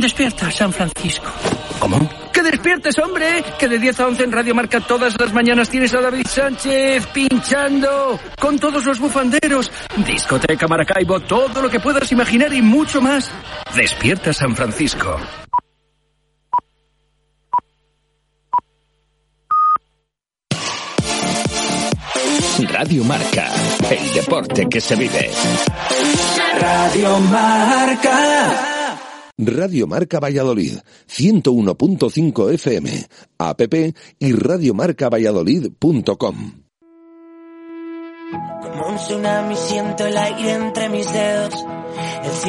Despierta, San Francisco. ¿Cómo? ¡Que despiertes, hombre! Que de 10 a 11 en Radio Marca todas las mañanas tienes a David Sánchez pinchando con todos los bufanderos. Discoteca Maracaibo, todo lo que puedas imaginar y mucho más. Despierta, San Francisco. Radio Marca, el deporte que se vive. Radio Marca. Radio Marca Valladolid, 101.5 FM, app y radiomarcavalladolid.com. Como un tsunami siento el aire entre mis dedos.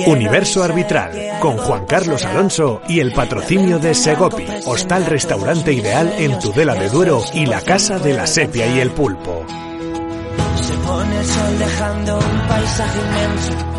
Universo Arbitral, con Juan Carlos Alonso y el patrocinio de Segopi, hostal restaurante ideal en Tudela de Duero y la Casa de la Sepia y el Pulpo. Se pone el sol dejando un paisaje inmenso.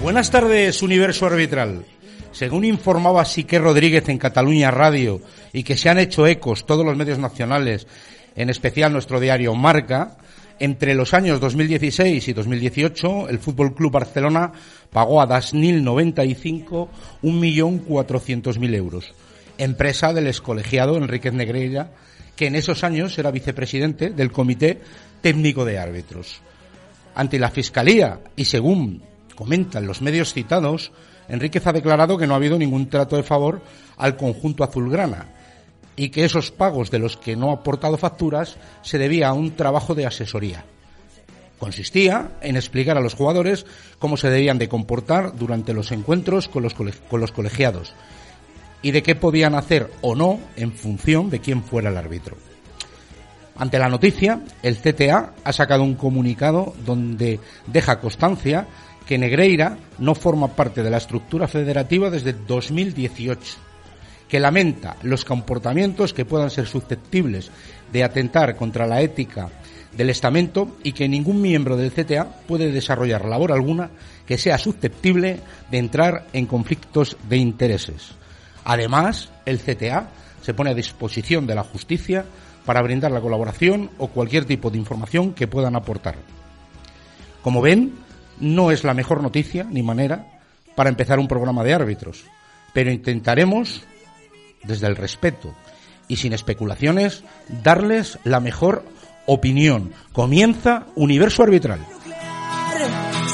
Buenas tardes, Universo Arbitral. Según informaba Sique Rodríguez en Cataluña Radio y que se han hecho ecos todos los medios nacionales, en especial nuestro diario Marca, entre los años 2016 y 2018 el Fútbol Club Barcelona pagó a Dasnil 95 1.400.000 euros, empresa del excolegiado Enríquez Negreira, que en esos años era vicepresidente del Comité Técnico de Árbitros. Ante la Fiscalía y según comentan los medios citados, Enríquez ha declarado que no ha habido ningún trato de favor al conjunto azulgrana y que esos pagos de los que no ha aportado facturas se debía a un trabajo de asesoría. Consistía en explicar a los jugadores cómo se debían de comportar durante los encuentros con los, con los colegiados y de qué podían hacer o no en función de quién fuera el árbitro. Ante la noticia, el CTA ha sacado un comunicado donde deja constancia que Negreira no forma parte de la estructura federativa desde 2018, que lamenta los comportamientos que puedan ser susceptibles de atentar contra la ética del estamento y que ningún miembro del CTA puede desarrollar labor alguna que sea susceptible de entrar en conflictos de intereses. Además, el CTA se pone a disposición de la justicia para brindar la colaboración o cualquier tipo de información que puedan aportar. Como ven, no es la mejor noticia ni manera para empezar un programa de árbitros, pero intentaremos, desde el respeto y sin especulaciones, darles la mejor opinión. Comienza Universo Arbitral.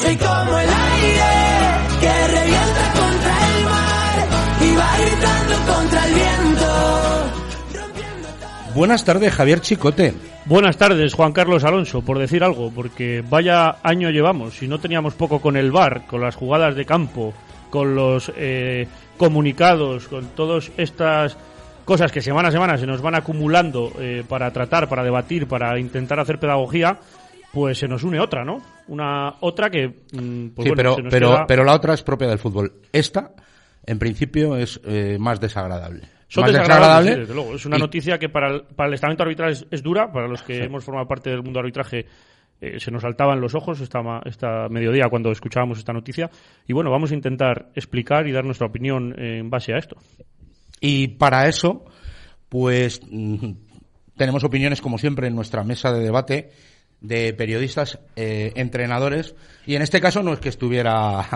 Soy como el aire que revienta contra el mar y va gritando contra el viento. Buenas tardes, Javier Chicote. Buenas tardes, Juan Carlos Alonso, por decir algo, porque vaya año llevamos. Si no teníamos poco con el bar, con las jugadas de campo, con los eh, comunicados, con todas estas cosas que semana a semana se nos van acumulando eh, para tratar, para debatir, para intentar hacer pedagogía, pues se nos une otra, ¿no? Una otra que, mm, pues sí, bueno, pero, se nos pero, queda- pero la otra es propia del fútbol. Esta, en principio, es eh, más desagradable. Son desagradables, sí, desde luego. Es una y- noticia que para el, para el estamento arbitral es, es dura, para los que hemos formado parte del mundo arbitraje eh, se nos saltaban los ojos esta, esta mediodía cuando escuchábamos esta noticia. Y bueno, vamos a intentar explicar y dar nuestra opinión en base a esto. Y para eso, pues mm, tenemos opiniones, como siempre, en nuestra mesa de debate de periodistas, eh, entrenadores, y en este caso no es que estuviera,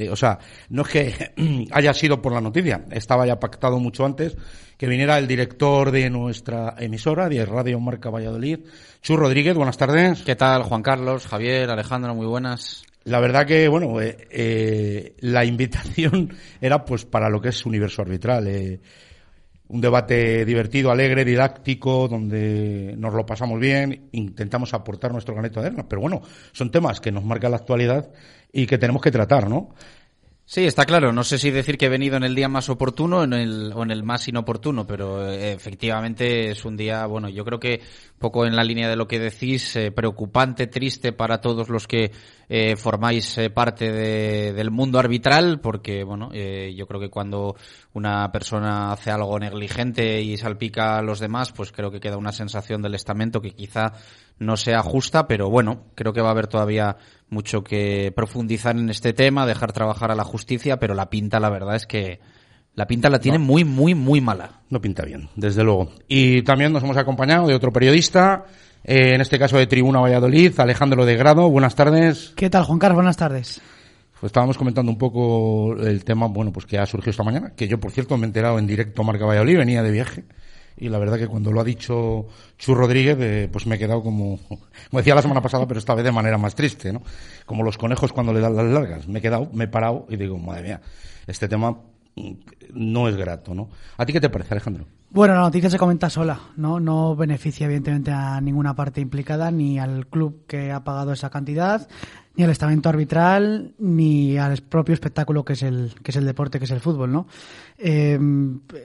eh, o sea, no es que haya sido por la noticia, estaba ya pactado mucho antes que viniera el director de nuestra emisora, de Radio Marca Valladolid, Chu Rodríguez, buenas tardes. ¿Qué tal, Juan Carlos, Javier, Alejandro? Muy buenas. La verdad que, bueno, eh, eh, la invitación era pues para lo que es universo arbitral. eh. Un debate divertido, alegre, didáctico, donde nos lo pasamos bien, intentamos aportar nuestro granito de arena. Pero bueno, son temas que nos marcan la actualidad y que tenemos que tratar, ¿no? Sí, está claro. No sé si decir que he venido en el día más oportuno en el, o en el más inoportuno, pero eh, efectivamente es un día, bueno, yo creo que poco en la línea de lo que decís, eh, preocupante, triste para todos los que eh, formáis eh, parte de- del mundo arbitral, porque, bueno, yo creo que cuando una persona hace algo negligente y salpica a los demás, pues creo que queda una sensación del estamento que quizá no sea justa, pero bueno, creo que va a haber todavía mucho que profundizar en este tema, dejar trabajar a la justicia, pero la pinta, la verdad es que la pinta la tiene muy, muy, muy mala. No pinta bien, desde luego. Y también nos hemos acompañado de otro periodista, eh, en este caso de Tribuna Valladolid, Alejandro de Grado. Buenas tardes. ¿Qué tal, Juan Carlos? Buenas tardes. Pues estábamos comentando un poco el tema, bueno, pues que ha surgido esta mañana, que yo, por cierto, me he enterado en directo Marca Valladolid, venía de viaje. Y la verdad que cuando lo ha dicho Chu Rodríguez, eh, pues me he quedado como, como decía la semana pasada, pero esta vez de manera más triste, ¿no? Como los conejos cuando le dan las largas. Me he quedado, me he parado y digo, madre mía, este tema mm, no es grato, ¿no? ¿A ti qué te parece, Alejandro? Bueno, la noticia se comenta sola, ¿no? No beneficia evidentemente a ninguna parte implicada, ni al club que ha pagado esa cantidad, ni al estamento arbitral, ni al propio espectáculo que es el, que es el deporte, que es el fútbol, ¿no? Eh,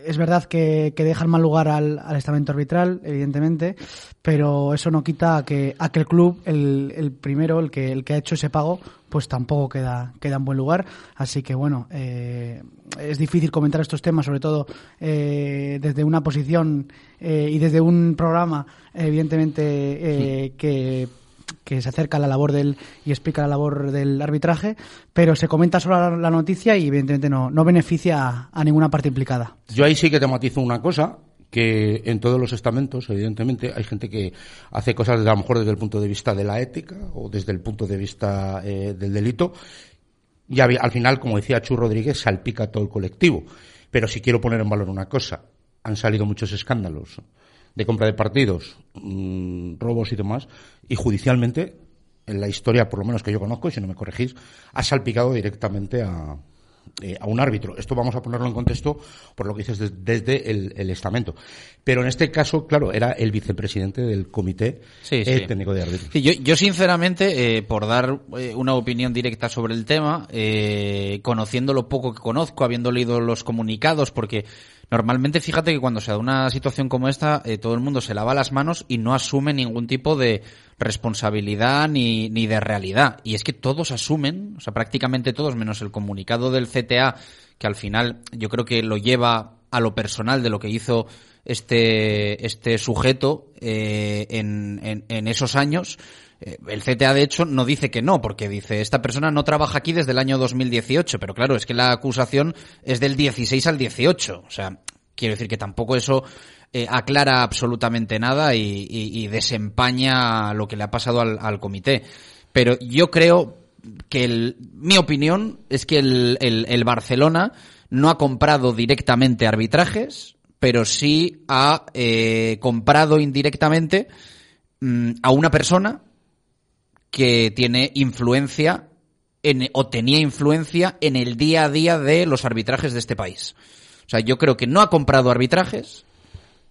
es verdad que, que deja en mal lugar al, al estamento arbitral, evidentemente, pero eso no quita a que, a que el club, el, el primero, el que, el que ha hecho ese pago, pues tampoco queda, queda en buen lugar. Así que bueno, eh, es difícil comentar estos temas, sobre todo eh, desde una posición eh, y desde un programa, evidentemente, eh, que que se acerca a la labor del y explica la labor del arbitraje, pero se comenta solo la, noticia y evidentemente no, no beneficia a, ninguna parte implicada. Yo ahí sí que te matizo una cosa, que en todos los estamentos, evidentemente, hay gente que hace cosas desde, a lo mejor desde el punto de vista de la ética o desde el punto de vista eh, del delito. Y al final, como decía Chu Rodríguez, salpica todo el colectivo. Pero si quiero poner en valor una cosa, han salido muchos escándalos de compra de partidos, mm, robos y demás, y judicialmente, en la historia, por lo menos que yo conozco, y si no me corregís, ha salpicado directamente a, eh, a un árbitro. Esto vamos a ponerlo en contexto por lo que dices des- desde el, el estamento. Pero en este caso, claro, era el vicepresidente del comité Sí, eh, sí. técnico de árbitros. Sí, yo, yo sinceramente, eh, por dar eh, una opinión directa sobre el tema, eh, conociendo lo poco que conozco, habiendo leído los comunicados, porque normalmente fíjate que cuando se da una situación como esta, eh, todo el mundo se lava las manos y no asume ningún tipo de responsabilidad ni, ni de realidad. Y es que todos asumen, o sea, prácticamente todos, menos el comunicado del CTA, que al final yo creo que lo lleva a lo personal de lo que hizo este, este sujeto eh, en, en, en esos años. Eh, El CTA, de hecho, no dice que no, porque dice, esta persona no trabaja aquí desde el año 2018, pero claro, es que la acusación es del 16 al 18. O sea, quiero decir que tampoco eso eh, aclara absolutamente nada y, desempaña lo que le ha pasado al, comité. Pero yo creo que mi opinión es que el Barcelona no ha comprado directamente arbitrajes, pero sí ha eh, comprado indirectamente mm, a una persona que tiene influencia en, o tenía influencia en el día a día de los arbitrajes de este país. O sea, yo creo que no ha comprado arbitrajes,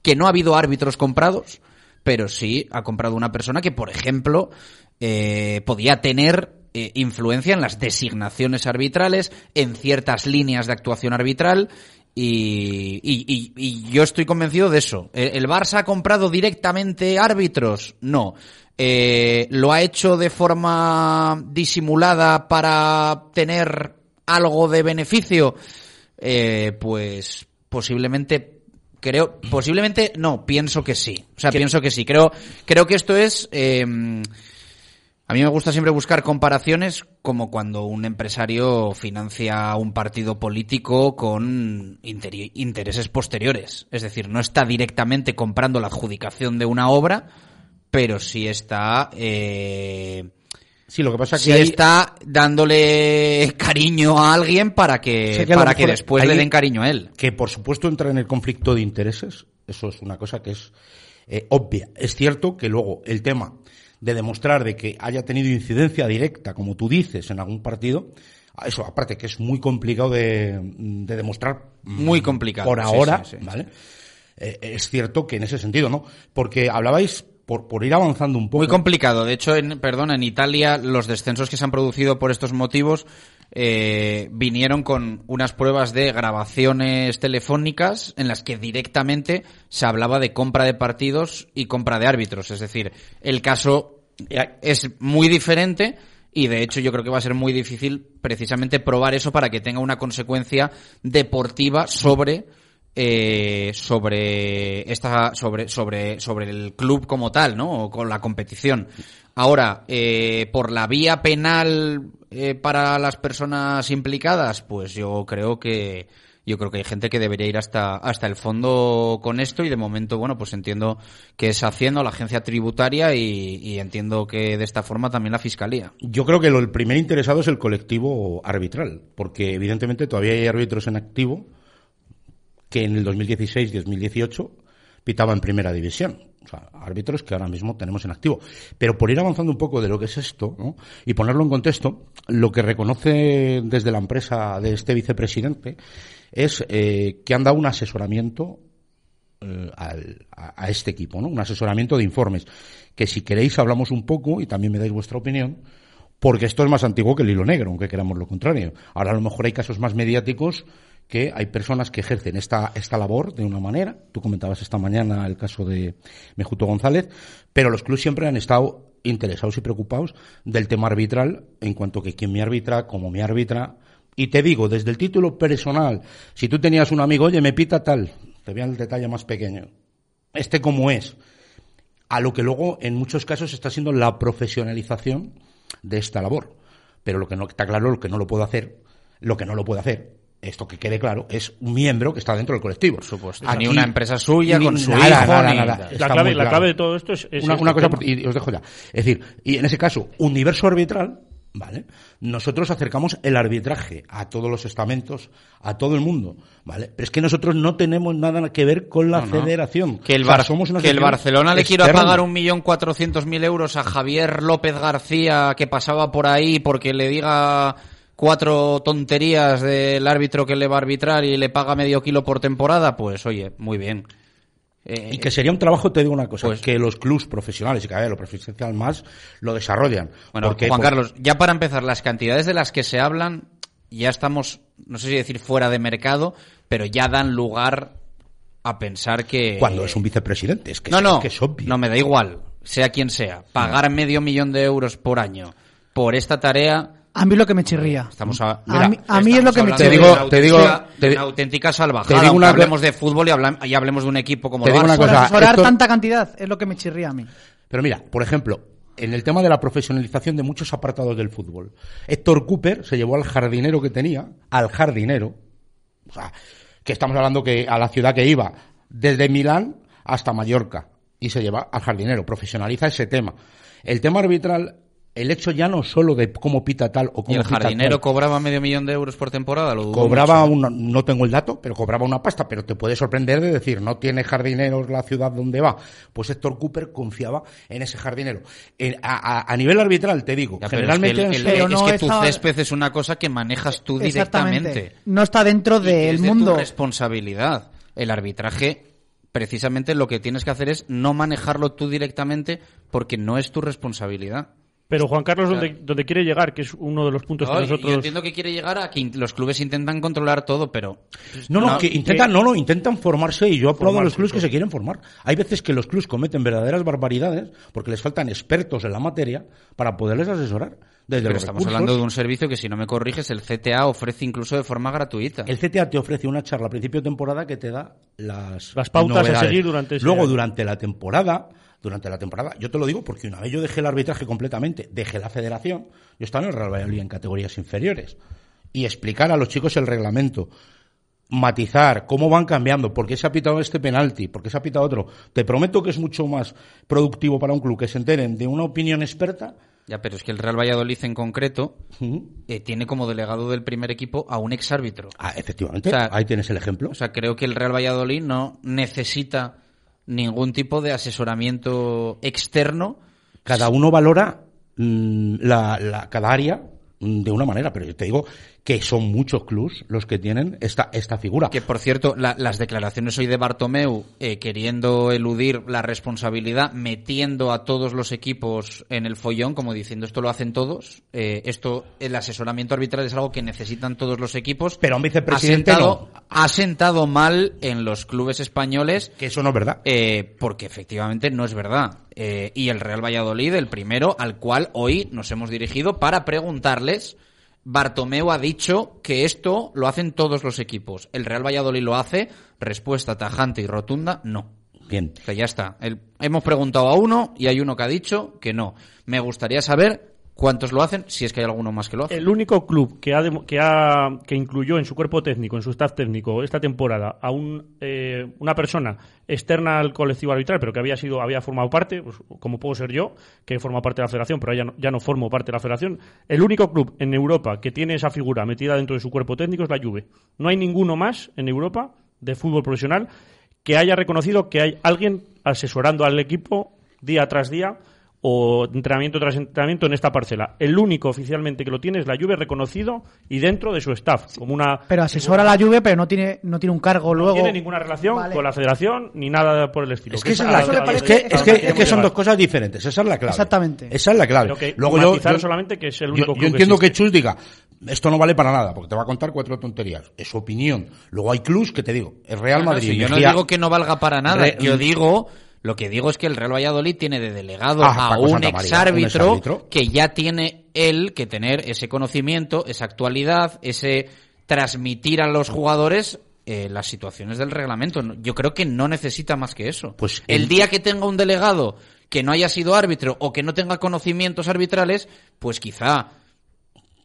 que no ha habido árbitros comprados, pero sí ha comprado una persona que, por ejemplo, eh, podía tener eh, influencia en las designaciones arbitrales, en ciertas líneas de actuación arbitral. Y, yo estoy convencido de eso. ¿El el Barça ha comprado directamente árbitros? No. Eh, ¿Lo ha hecho de forma disimulada para tener algo de beneficio? Eh, pues posiblemente creo posiblemente no pienso que sí. O sea pienso que sí. Creo creo que esto es eh, a mí me gusta siempre buscar comparaciones como cuando un empresario financia un partido político con intereses posteriores. Es decir no está directamente comprando la adjudicación de una obra pero sí está eh, Sí, lo que pasa es sí que está dándole cariño a alguien para que, para que después le den cariño a él. Que por supuesto entra en el conflicto de intereses, eso es una cosa que es eh, obvia. Es cierto que luego el tema de demostrar de que haya tenido incidencia directa, como tú dices, en algún partido, eso aparte que es muy complicado de, de demostrar. Muy mm, complicado, Por ahora, sí, sí, ¿vale? eh, es cierto que en ese sentido, ¿no? Porque hablabais, por, ir avanzando un poco. Muy complicado. De hecho, en, perdón, en Italia los descensos que se han producido por estos motivos eh, vinieron con unas pruebas de grabaciones telefónicas en las que directamente se hablaba de compra de partidos y compra de árbitros. Es decir, el caso es muy diferente y de hecho yo creo que va a ser muy difícil precisamente probar eso para que tenga una consecuencia deportiva sobre eh, sobre esta sobre sobre sobre el club como tal no o con la competición. Ahora eh, por la vía penal eh, para las personas implicadas pues yo creo que yo creo que hay gente que debería ir hasta hasta el fondo con esto y de momento bueno pues entiendo que es haciendo la agencia tributaria y, y entiendo que de esta forma también la fiscalía. Yo creo que lo, el primer interesado es el colectivo arbitral, porque evidentemente todavía hay árbitros en activo que en el 2016 y 2018 pitaban en primera división. O sea, árbitros que ahora mismo tenemos en activo. Pero por ir avanzando un poco de lo que es esto ¿no? y ponerlo en contexto, lo que reconoce desde la empresa de este vicepresidente es eh, que han dado un asesoramiento eh, al- a este equipo, ¿no? Un asesoramiento de informes. Que si queréis hablamos un poco y también me dais vuestra opinión, porque esto es más antiguo que el hilo negro, aunque queramos lo contrario. Ahora a lo mejor hay casos más mediáticos que hay personas que ejercen esta, esta labor de una manera. Tú comentabas esta mañana el caso de Mejuto González, pero los clubes siempre han estado interesados y preocupados del tema arbitral en cuanto que quién me arbitra, cómo me arbitra. Y te digo, desde el título personal, si tú tenías un amigo, oye, me pita tal, te voy al detalle más pequeño. Este cómo es a lo que luego en muchos casos está siendo la profesionalización de esta labor. Pero lo que no está claro, lo que no lo puedo hacer, lo que no lo puede hacer, esto que quede claro, es un miembro que está dentro del colectivo. Por supuesto. Ni una empresa suya con su hijo, ni- La Está clave- la claro. clave de todo esto es- es una, una cosa, por- y os dejo ya. Es decir, y en ese caso, universo arbitral, ¿vale? Nosotros acercamos el arbitraje a todos los estamentos, a todo el mundo, ¿vale? Pero es que nosotros no tenemos nada que ver con la No, no. federación. Que el, O sea, Bar- somos una que el Barcelona le quiera externa. pagar un millón cuatrocientos mil euros a Javier López García que pasaba por ahí porque le diga cuatro tonterías del árbitro que le va a arbitrar y le paga medio kilo por temporada, pues oye, muy bien. Eh, Y que sería un trabajo, te digo una cosa, Pues- que los clubs profesionales y cada vez los profesionales más lo desarrollan. Bueno, Porque, Juan pues, Carlos, ya para empezar, las cantidades de las que se hablan, ya estamos, no sé si decir fuera de mercado, pero ya dan lugar a pensar que... Cuando es un vicepresidente, es que, no, no, que es obvio. no me da igual, sea quien sea. Pagar medio millón de euros por año por esta tarea... A mí lo que me chirría. Estamos a, A mí- a mí es lo que me estamos Te digo- te digo- una auténtica salvajada. te digo una hablemos de fútbol y, hablemos de un equipo como Te el digo una Barça. Cosa, esto- tanta cantidad es lo que me chirría a mí. Pero mira, por ejemplo, en el tema de la profesionalización de muchos apartados del fútbol, Héctor Cooper se llevó al jardinero que tenía, al jardinero, o sea, que estamos hablando que a la ciudad que iba, desde Milán hasta Mallorca, y se lleva al jardinero, profesionaliza ese tema. El tema arbitral, el hecho ya no solo de cómo pita tal o ¿Y cómo el pita jardinero tal, cobraba medio millón de euros por temporada? Lo cobraba mucho. no tengo el dato, pero cobraba una pasta, pero te puede sorprender de decir, no tiene jardineros la ciudad donde va. Pues Héctor Cooper confiaba en ese jardinero. En- a, a- a nivel arbitral, te digo, Ya, pero generalmente es que, el- el- es no que tu césped es una cosa que manejas tú Exactamente. directamente. No está dentro Y del es de mundo. tu responsabilidad. El arbitraje, precisamente lo que tienes que hacer es no manejarlo tú directamente porque no es tu responsabilidad. Pero Juan Carlos, Claro. donde, donde quiere llegar, que es uno de los puntos No, que nosotros... Yo entiendo que quiere llegar a que los clubes intentan controlar todo, pero... No, no, No, que intentan, que- no, no, intentan formarse y yo aplaudo a los clubes que se quieren formar. Hay veces que los clubes cometen verdaderas barbaridades porque les faltan expertos en la materia para poderles asesorar. Desde Pero estamos recursos. hablando de un servicio que, si no me corriges, el CTA ofrece incluso de forma gratuita. El CTA te ofrece una charla a principio de temporada que te da las, Las pautas a novedades. seguir durante ese Luego, año. durante la temporada, durante la temporada, yo te lo digo porque una vez yo dejé el arbitraje completamente, dejé la federación, yo estaba en el Real Valladolid en categorías inferiores, y explicar a los chicos el reglamento, matizar cómo van cambiando, por qué se ha pitado este penalti, por qué se ha pitado otro. Te prometo que es mucho más productivo para un club que se enteren de una opinión experta. Ya, pero es que el Real Valladolid en concreto eh, tiene como delegado del primer equipo a un exárbitro. Ah, efectivamente, O sea, ahí tienes el ejemplo. O sea, creo que el Real Valladolid no necesita ningún tipo de asesoramiento externo. cada uno valora mm, la, la- cada área mm, de una manera, pero yo te digo que son muchos clubs los que tienen esta, esta figura. Que por cierto, la- las declaraciones hoy de Bartomeu eh, queriendo eludir la responsabilidad, metiendo a todos los equipos en el follón, como diciendo esto lo hacen todos, eh, esto, el asesoramiento arbitral es algo que necesitan todos los equipos. Pero un vicepresidente ha sentado, no. ha sentado mal en los clubes españoles. Que eso no es verdad. Eh, porque efectivamente no es verdad. Eh, y el Real Valladolid, el primero al cual hoy nos hemos dirigido para preguntarles. Bartomeu ha dicho que esto lo hacen todos los equipos. El Real Valladolid lo hace. Respuesta tajante y rotunda, no. Bien. Que ya está. El- hemos preguntado a uno y hay uno que ha dicho que no. Me gustaría saber cuántos lo hacen, si es que hay alguno más que lo hace. El único club que ha, que ha que incluyó en su cuerpo técnico, en su staff técnico esta temporada a un, eh, una persona externa al colectivo arbitral, pero que había sido había formado parte, pues, como puedo ser yo, que he formado parte de la federación, pero ya no, ya no formo parte de la federación. El único club en Europa que tiene esa figura metida dentro de su cuerpo técnico es la Juve. No hay ninguno más en Europa de fútbol profesional que haya reconocido que hay alguien asesorando al equipo día tras día o entrenamiento tras entrenamiento en esta parcela. El único oficialmente que lo tiene es la Juve reconocido y dentro de su staff, como una Pero asesora la Juve, pero no tiene, no tiene un cargo no luego. tiene ninguna relación Vale. con la federación ni nada por el estilo. Es que, es, es que- es es son dos cosas diferentes. Esa es la clave. Exactamente. Esa es la clave. Pero que Luego yo, yo- solamente que es el yo- único yo, club que entiendo que. Chus diga, esto no vale para nada, porque te va a contar cuatro tonterías. Es su opinión. Luego hay clubs que te digo, el Real No, no, Madrid. si yo no digo que no valga para nada. Re- yo digo, lo que digo es que el Real Valladolid tiene de delegado Ah, a un exárbitro que ya tiene él que tener ese conocimiento, esa actualidad, ese transmitir a los jugadores eh, las situaciones del reglamento. Yo creo que no necesita más que eso. Pues el el- día que tenga un delegado que no haya sido árbitro o que no tenga conocimientos arbitrales, pues quizá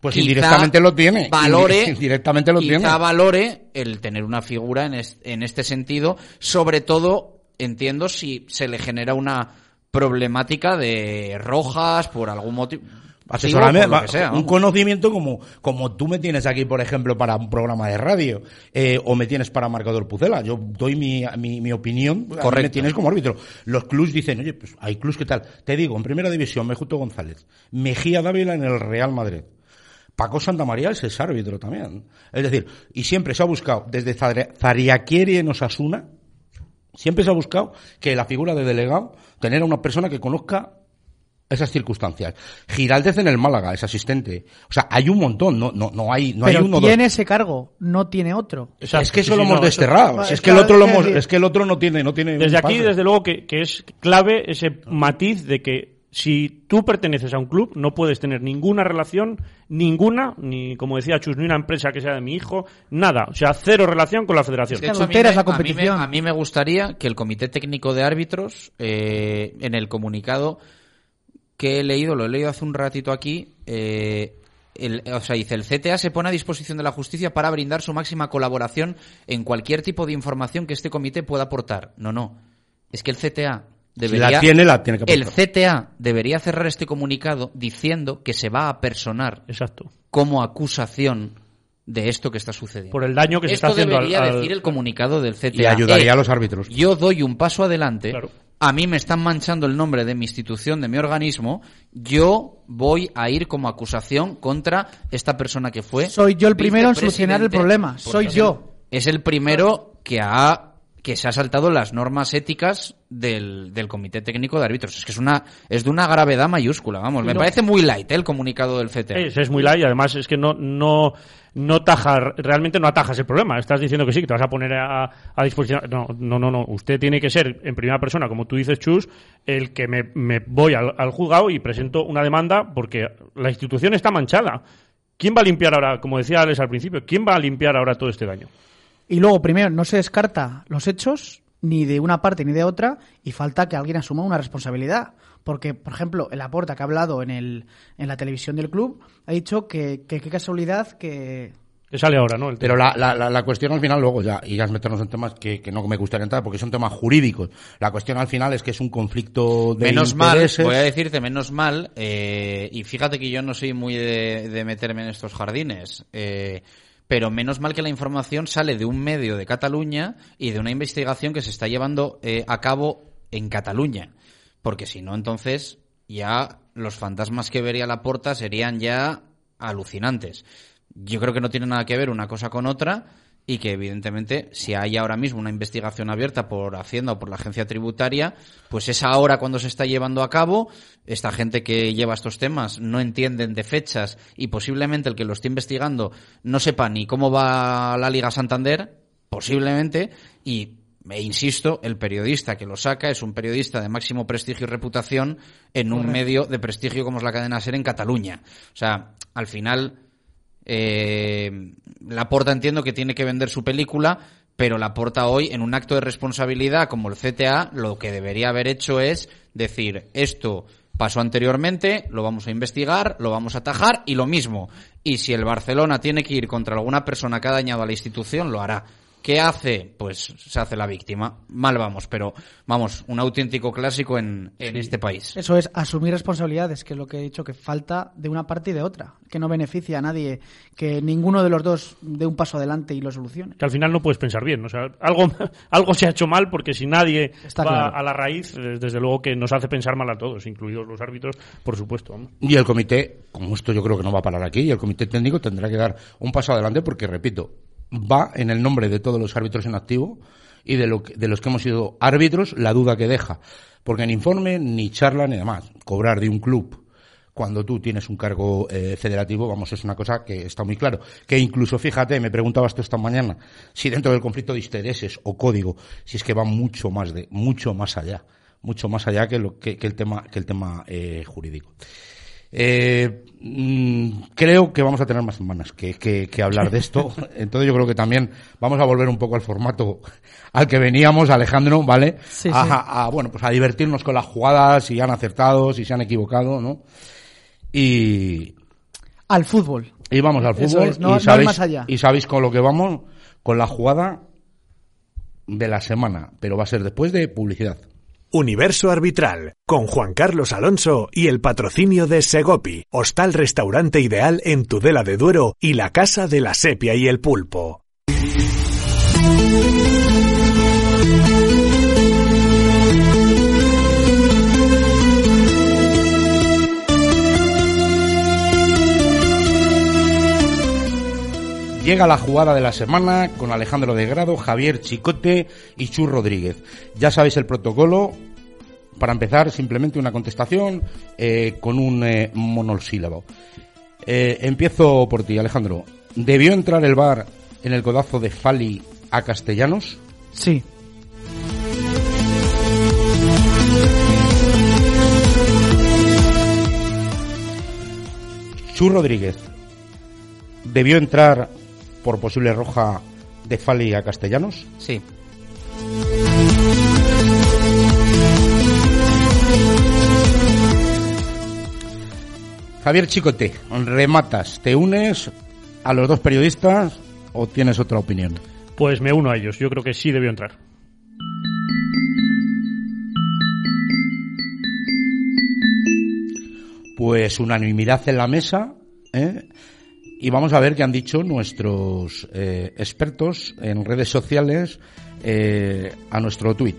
Pues quizá indirectamente lo tiene. Valore, Indi- Indirectamente lo quizá tiene. valore el tener una figura en, es- en este sentido. Sobre todo, entiendo si se le genera una problemática de rojas por algún motivo. Asesoramiento, sea, un conocimiento como, como tú me tienes aquí, por ejemplo, para un programa de radio, eh, o me tienes para Marcador Pucela. Yo doy mi, mi, mi opinión, Correcto. me tienes como árbitro. Los clubs dicen, oye, pues hay clubs que tal. Te digo, en primera división, Mejuto González, Mejía Dávila en el Real Madrid. Paco Santamaría es árbitro también. Es decir, y siempre se ha buscado, desde Zariaquieri en Osasuna, siempre se ha buscado que la figura de delegado, tener a una persona que conozca esas circunstancias. Giraldez en el Málaga, es asistente. O sea, hay un montón, no, no, no hay, no pero hay uno tiene dos. ese cargo, no tiene otro. Exacto, es que eso sí, lo hemos desterrado. Es es que el otro lo es hemos, decir- es que el otro no tiene, no tiene. Desde aquí, desde luego, que, que es clave ese matiz de que si tú perteneces a un club, no puedes tener ninguna relación, ninguna, ni como decía Chus, ni una empresa que sea de mi hijo, nada. O sea, cero relación con la federación. Que hecho, me, la a mí me- competición. a mí me gustaría que el Comité Técnico de Árbitros, eh, en el comunicado que he leído, lo he leído hace un ratito aquí, eh, el- o sea, dice, el CTA se pone a disposición de la justicia para brindar su máxima colaboración en cualquier tipo de información que este comité pueda aportar. No, no. Es que el CTA debería... la tiene, la tiene que El. CTA debería cerrar este comunicado diciendo que se va a personar Exacto. como acusación de esto que está sucediendo. Por el daño que se está haciendo al- debería decir el comunicado del CTA. Y ayudaría Eh, a los árbitros. Yo doy un paso adelante. Claro. A mí me están manchando el nombre de mi institución, de mi organismo. Yo voy a ir como acusación contra esta persona que fue. Soy yo el primero en solucionar el problema. Soy yo. es el primero que ha que se ha saltado las normas éticas del, del Comité Técnico de Árbitros. Es que es una es de una gravedad mayúscula, vamos. Me No. parece muy light ¿eh? el comunicado del CTA. Es, es muy light y además es que no, no, no taja, realmente no atajas el problema. Estás diciendo que sí, que te vas a poner a, a disposición. No, no, no, no. Usted tiene que ser en primera persona, como tú dices, Chus, el que me, me voy al, al juzgado y presento una demanda porque la institución está manchada. ¿Quién va a limpiar ahora, como decía Alex al principio, quién va a limpiar ahora todo este daño? Y luego, primero, no se descarta los hechos, ni de una parte ni de otra, y falta que alguien asuma una responsabilidad. Porque, por ejemplo, el aporta que ha hablado en, el, en la televisión del club ha dicho que que qué casualidad que... Que sale ahora, ¿no? El Pero la, la, cuestión al final, luego ya, y ya es meternos en temas que, que no me gustaría entrar porque son temas jurídicos. La cuestión al final es que es un conflicto de menos mal, voy a decirte menos mal, eh, y fíjate que yo no soy muy de, de meterme en estos jardines, eh, pero menos mal que la información sale de un medio de Cataluña y de una investigación que se está llevando eh, a cabo en Cataluña, porque si no, entonces ya los fantasmas que vería la porta serían ya alucinantes. yo creo que no tiene nada que ver una cosa con otra y que evidentemente si hay ahora mismo una investigación abierta por Hacienda o por la agencia tributaria, pues es ahora cuando se está llevando a cabo. Esta gente que lleva estos temas no entienden de fechas y posiblemente el que lo esté investigando no sepa ni cómo va la Liga Santander, posiblemente, y e insisto, el periodista que lo saca es un periodista de máximo prestigio y reputación en un medio de prestigio como es la cadena SER en Cataluña. O sea, al final, eh, Laporta entiendo que tiene que vender su película, pero Laporta hoy, en un acto de responsabilidad como el CTA, lo que debería haber hecho es decir, esto pasó anteriormente, lo vamos a investigar, lo vamos a atajar y lo mismo. Y si el Barcelona tiene que ir contra alguna persona que ha dañado a la institución, lo hará. ¿Qué hace? Pues se hace la víctima. Mal vamos, pero vamos, un auténtico clásico en, en este país. Eso es asumir responsabilidades, que es lo que he dicho, que falta de una parte y de otra, que no beneficia a nadie, que ninguno de los dos dé un paso adelante y lo solucione. Que al final no puedes pensar bien. O sea, algo, algo se ha hecho mal porque si nadie Está va claro. a la raíz, eh, desde luego que nos hace pensar mal a todos, incluidos los árbitros, por supuesto. Y el comité, como esto yo creo que no va a parar aquí, y el comité técnico tendrá que dar un paso adelante porque, repito, va en el nombre de todos los árbitros en activo y de, lo que- de los que hemos sido árbitros la duda que deja. Porque en informe ni charla ni demás. Cobrar de un club cuando tú tienes un cargo eh, federativo, vamos, es una cosa que está muy claro. Que incluso, fíjate, me preguntabas tú esta mañana, si dentro del conflicto de intereses o código, si es que va mucho más de, mucho más allá, mucho más allá que lo que el tema, que el tema eh, jurídico. Eh, mm, creo que vamos a tener más semanas que, que- que hablar de esto. Entonces yo creo que también vamos a volver un poco al formato al que veníamos, Alejandro, ¿vale? Sí, a, sí. a- a, bueno, pues a divertirnos con las jugadas, si han acertado, si se han equivocado, ¿no? Y, Al fútbol. y vamos al fútbol. es, no- y no más allá. Y sabéis con lo que vamos, con la jugada de la semana, pero va a ser después de publicidad. Universo Arbitral, con Juan Carlos Alonso y el patrocinio de Segopi, hostal restaurante ideal en Tudela de Duero y la Casa de la Sepia y el Pulpo. Llega la jugada de la semana con Alejandro de Grado, Javier Chicote y Chu Rodríguez. Ya sabéis el protocolo. Para empezar, simplemente una contestación eh, con un eh, monosílabo. Eh, empiezo por ti, Alejandro. ¿Debió entrar el VAR en el codazo de Fali a Castellanos? Sí. Chu Rodríguez. ¿Debió entrar por posible roja de Fali a Castellanos? Sí. Javier Chicote, rematas, ¿te unes a los dos periodistas o tienes otra opinión? Pues me uno a ellos. Yo creo que sí debió entrar. Pues unanimidad en la mesa, ¿eh? Y vamos a ver qué han dicho nuestros eh, expertos en redes sociales eh, a nuestro tuit.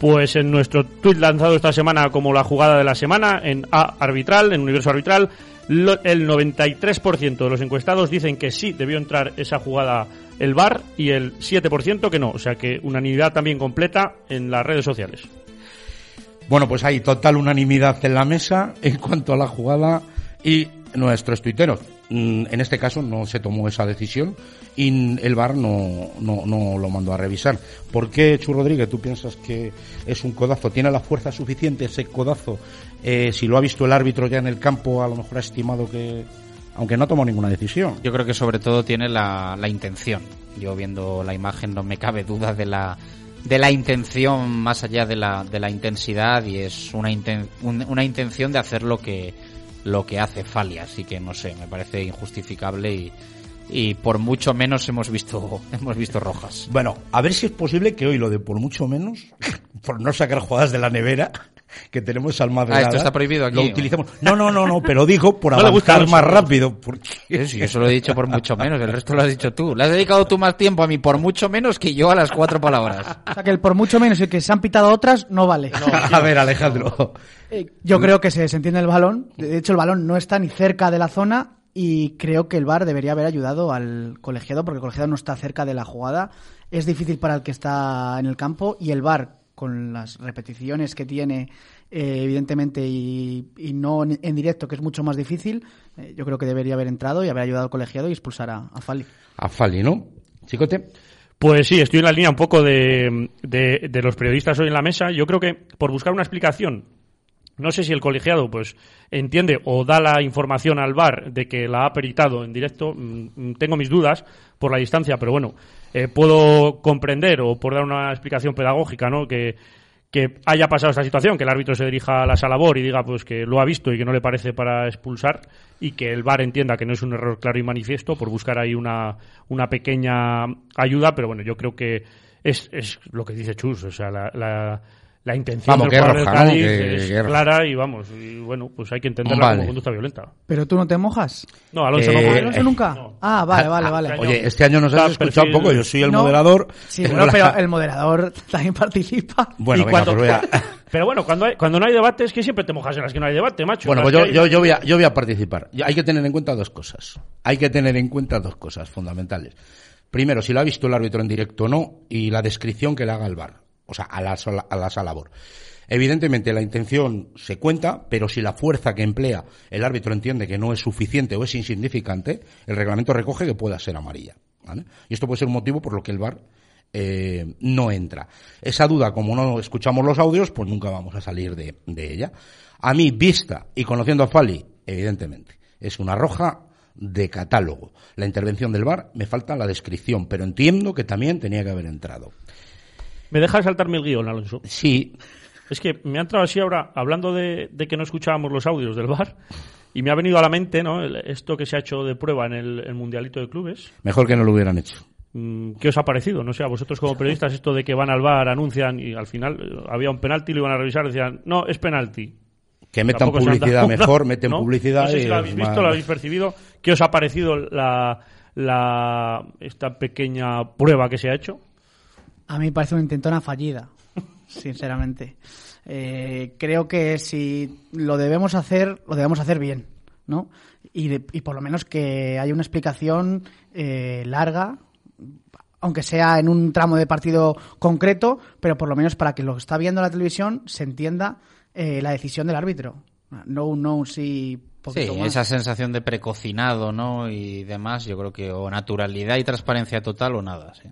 Pues en nuestro tuit lanzado esta semana como la jugada de la semana, en A arbitral, en universo arbitral, lo- el 93% de los encuestados dicen que sí debió entrar esa jugada el VAR y el 7% que no. O sea que unanimidad también completa en las redes sociales. Bueno, pues hay total unanimidad en la mesa en cuanto a la jugada y nuestros tuiteros. Mm, En este caso no se tomó esa decisión y el VAR no, no, no lo mandó a revisar. ¿Por qué, Chu Rodríguez, tú piensas que es un codazo? ¿Tiene la fuerza suficiente ese codazo? Eh, si lo ha visto el árbitro ya en el campo, a lo mejor ha estimado que... Aunque no tomó ninguna decisión. Yo creo que sobre todo tiene la, la intención. Yo viendo la imagen no me cabe duda de la de la intención más allá de la, de la intensidad y es una, inten- un- una intención de hacer lo que lo que hace Falia, así que no sé, me parece injustificable y, por mucho menos hemos visto hemos visto rojas. Bueno, a ver si es posible que hoy lo de por mucho menos, por no sacar jugadas de la nevera, que tenemos almacenadas, Ah, esto está prohibido aquí, utilicemos. No, no, no, no, pero digo por No avanzar más rápido. Porque... Sí, sí, eso lo he dicho por mucho menos, el resto lo has dicho tú. Le has dedicado tú más tiempo a mí por mucho menos que yo a las cuatro palabras. O sea que el por mucho menos el que se han pitado otras no vale. a ver, Alejandro. Eh, Yo creo que se, se entiende el balón. De hecho, el balón no está ni cerca de la zona y creo que el VAR debería haber ayudado al colegiado porque el colegiado no está cerca de la jugada. Es difícil para el que está en el campo y el VAR con las repeticiones que tiene eh, evidentemente y, y no en, en directo que es mucho más difícil eh, yo creo que debería haber entrado y haber ayudado al colegiado y expulsar a, a Fali A Fali, ¿no? Chicote. Pues sí, estoy en la línea un poco de, de, de los periodistas hoy en la mesa. Yo creo que por buscar una explicación, no sé si el colegiado pues entiende o da la información al VAR de que la ha peritado en directo. Mm, mm, Tengo mis dudas por la distancia, pero bueno, eh, puedo comprender o por dar una explicación pedagógica, ¿no? Que, que haya pasado esta situación, que el árbitro se dirija a la sala BOR y diga pues que lo ha visto y que no le parece para expulsar y que el VAR entienda que no es un error claro y manifiesto por buscar ahí una, una pequeña ayuda, pero bueno, yo creo que es, es lo que dice Chus, o sea, la, la, la intención Vamos, del que del roja, ¿no? Cádiz Que- es que clara y vamos, y bueno, pues hay que entenderla Vale. como conducta violenta. pero tú no te mojas No, Alonso Eh, no puede. ¿Alonso nunca? No. ah vale vale vale año- Oye, este año nos has escuchado perfil- poco. Yo soy el No. moderador. sí bueno, la- pero el moderador también participa Bueno, Y venga, cuando- pues voy a... Pero bueno, cuando, hay- cuando no hay debate es que siempre te mojas en las que no hay debate, macho. Bueno, pues yo, hay- yo, yo, voy a, yo voy a participar. Hay que tener en cuenta dos cosas. Hay que tener en cuenta dos cosas fundamentales. Primero, si lo ha visto el árbitro en directo o no, y la descripción que le haga el VAR. O sea, a la, a la sala. Evidentemente, la intención se cuenta, pero si la fuerza que emplea el árbitro entiende que no es suficiente o es insignificante, el reglamento recoge que pueda ser amarilla. ¿vale? Y esto puede ser un motivo por lo que el VAR eh, no entra. Esa duda, como no escuchamos los audios, pues nunca vamos a salir de, de ella. A mí, vista y conociendo a Fali, evidentemente, es una roja de catálogo. La intervención del VAR me falta la descripción, pero entiendo que también tenía que haber entrado. Me deja saltarme el guion, Alonso. Sí, Es que me ha entrado así ahora, hablando de, de que no escuchábamos los audios del bar, y me ha venido a la mente ¿no? Esto que se ha hecho de prueba en el, el Mundialito de Clubes. mejor que no lo hubieran hecho. Mm, ¿Qué os ha parecido? No sé, a vosotros como periodistas, esto de que van al bar, anuncian y al final eh, había un penalti, lo iban a revisar, decían, no, es penalti. Que metan Tampoco publicidad mejor, meten ¿no? publicidad. No sé y lo habéis visto, lo habéis percibido. ¿Qué os ha parecido la, la, esta pequeña prueba que se ha hecho? A mí me parece una intentona fallida, sinceramente. Eh, creo que si lo debemos hacer, lo debemos hacer bien, ¿no? Y, de- y por lo menos que haya una explicación eh, larga, aunque sea en un tramo de partido concreto, pero por lo menos para que lo que está viendo la televisión se entienda eh, la decisión del árbitro. No, no, sí, Sí, más. esa sensación de precocinado, ¿no? Y demás, yo creo que o naturalidad y transparencia total o nada, sí.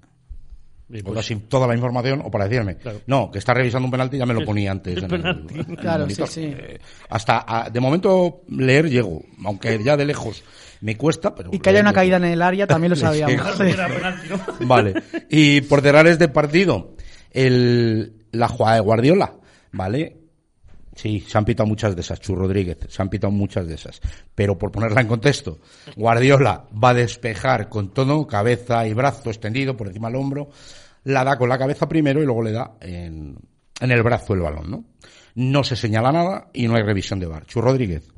O pues, sin toda la información o para decirme, Claro. no, que está revisando un penalti, ya me lo ponía antes. en el- penalti. en el Claro, sí, sí. Eh, hasta, a- de momento, leer llego, aunque ya de lejos me cuesta, pero... Y que haya una llego. caída en el área también lo Sí. sabíamos. era penalti, ¿no? Vale. Y por cerrar este partido, el, la jugada de Guardiola, ¿vale? Sí, se han pitado muchas de esas, Chu Rodríguez, se han pitado muchas de esas. Pero por ponerla en contexto, Guardiola va a despejar con todo, cabeza y brazo extendido por encima del hombro, la da con la cabeza primero y luego le da en, el brazo el balón, ¿no? No se señala nada y no hay revisión de bar. Chu Rodríguez.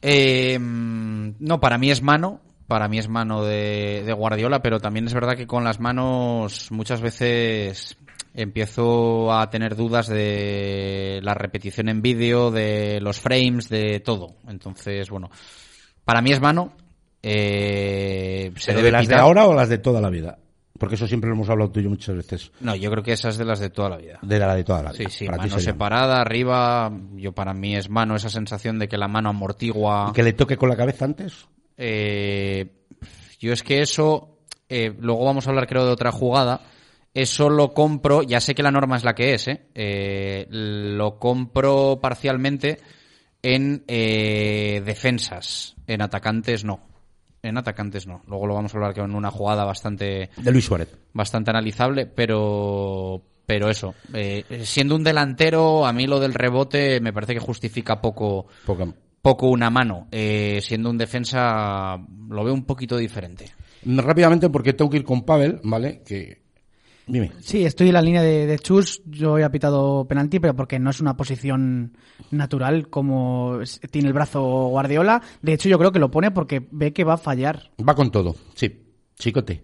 Mm, no, para mí es mano. Para mí es mano de Guardiola, pero también es verdad que con las manos muchas veces empiezo a tener dudas de la repetición en vídeo, de los frames, de todo. Entonces, bueno, para mí es mano. Eh, se ¿Pero debe de las de ahora o las de toda la vida? Porque eso siempre lo hemos hablado tú y yo muchas veces. No, yo creo que esas de las de toda la vida. De la de toda la Sí, vida. sí, Para ti mano separada, arriba. Yo para mí es mano, esa sensación de que la mano amortigua. ¿Y que le toque con la cabeza antes? Eh, yo es que eso, eh, luego vamos a hablar creo de otra jugada. Eso lo compro, ya sé que la norma es la que es, ¿eh? Eh, lo compro parcialmente en eh, defensas, en atacantes no. En atacantes no. Luego lo vamos a hablar en una jugada bastante De Luis Suárez. bastante analizable, pero pero eso, eh, siendo un delantero, a mí lo del rebote me parece que justifica poco Poca- poco una mano. Eh, siendo un defensa lo veo un poquito diferente. Rápidamente, porque tengo que ir con Pavel, ¿vale? Que. Dime. Sí, estoy en la línea de, de Chus. Yo he pitado penalti, pero porque no es una posición natural como tiene el brazo Guardiola. De hecho, yo creo que lo pone porque ve que va a fallar. Va con todo. Sí. Chicote.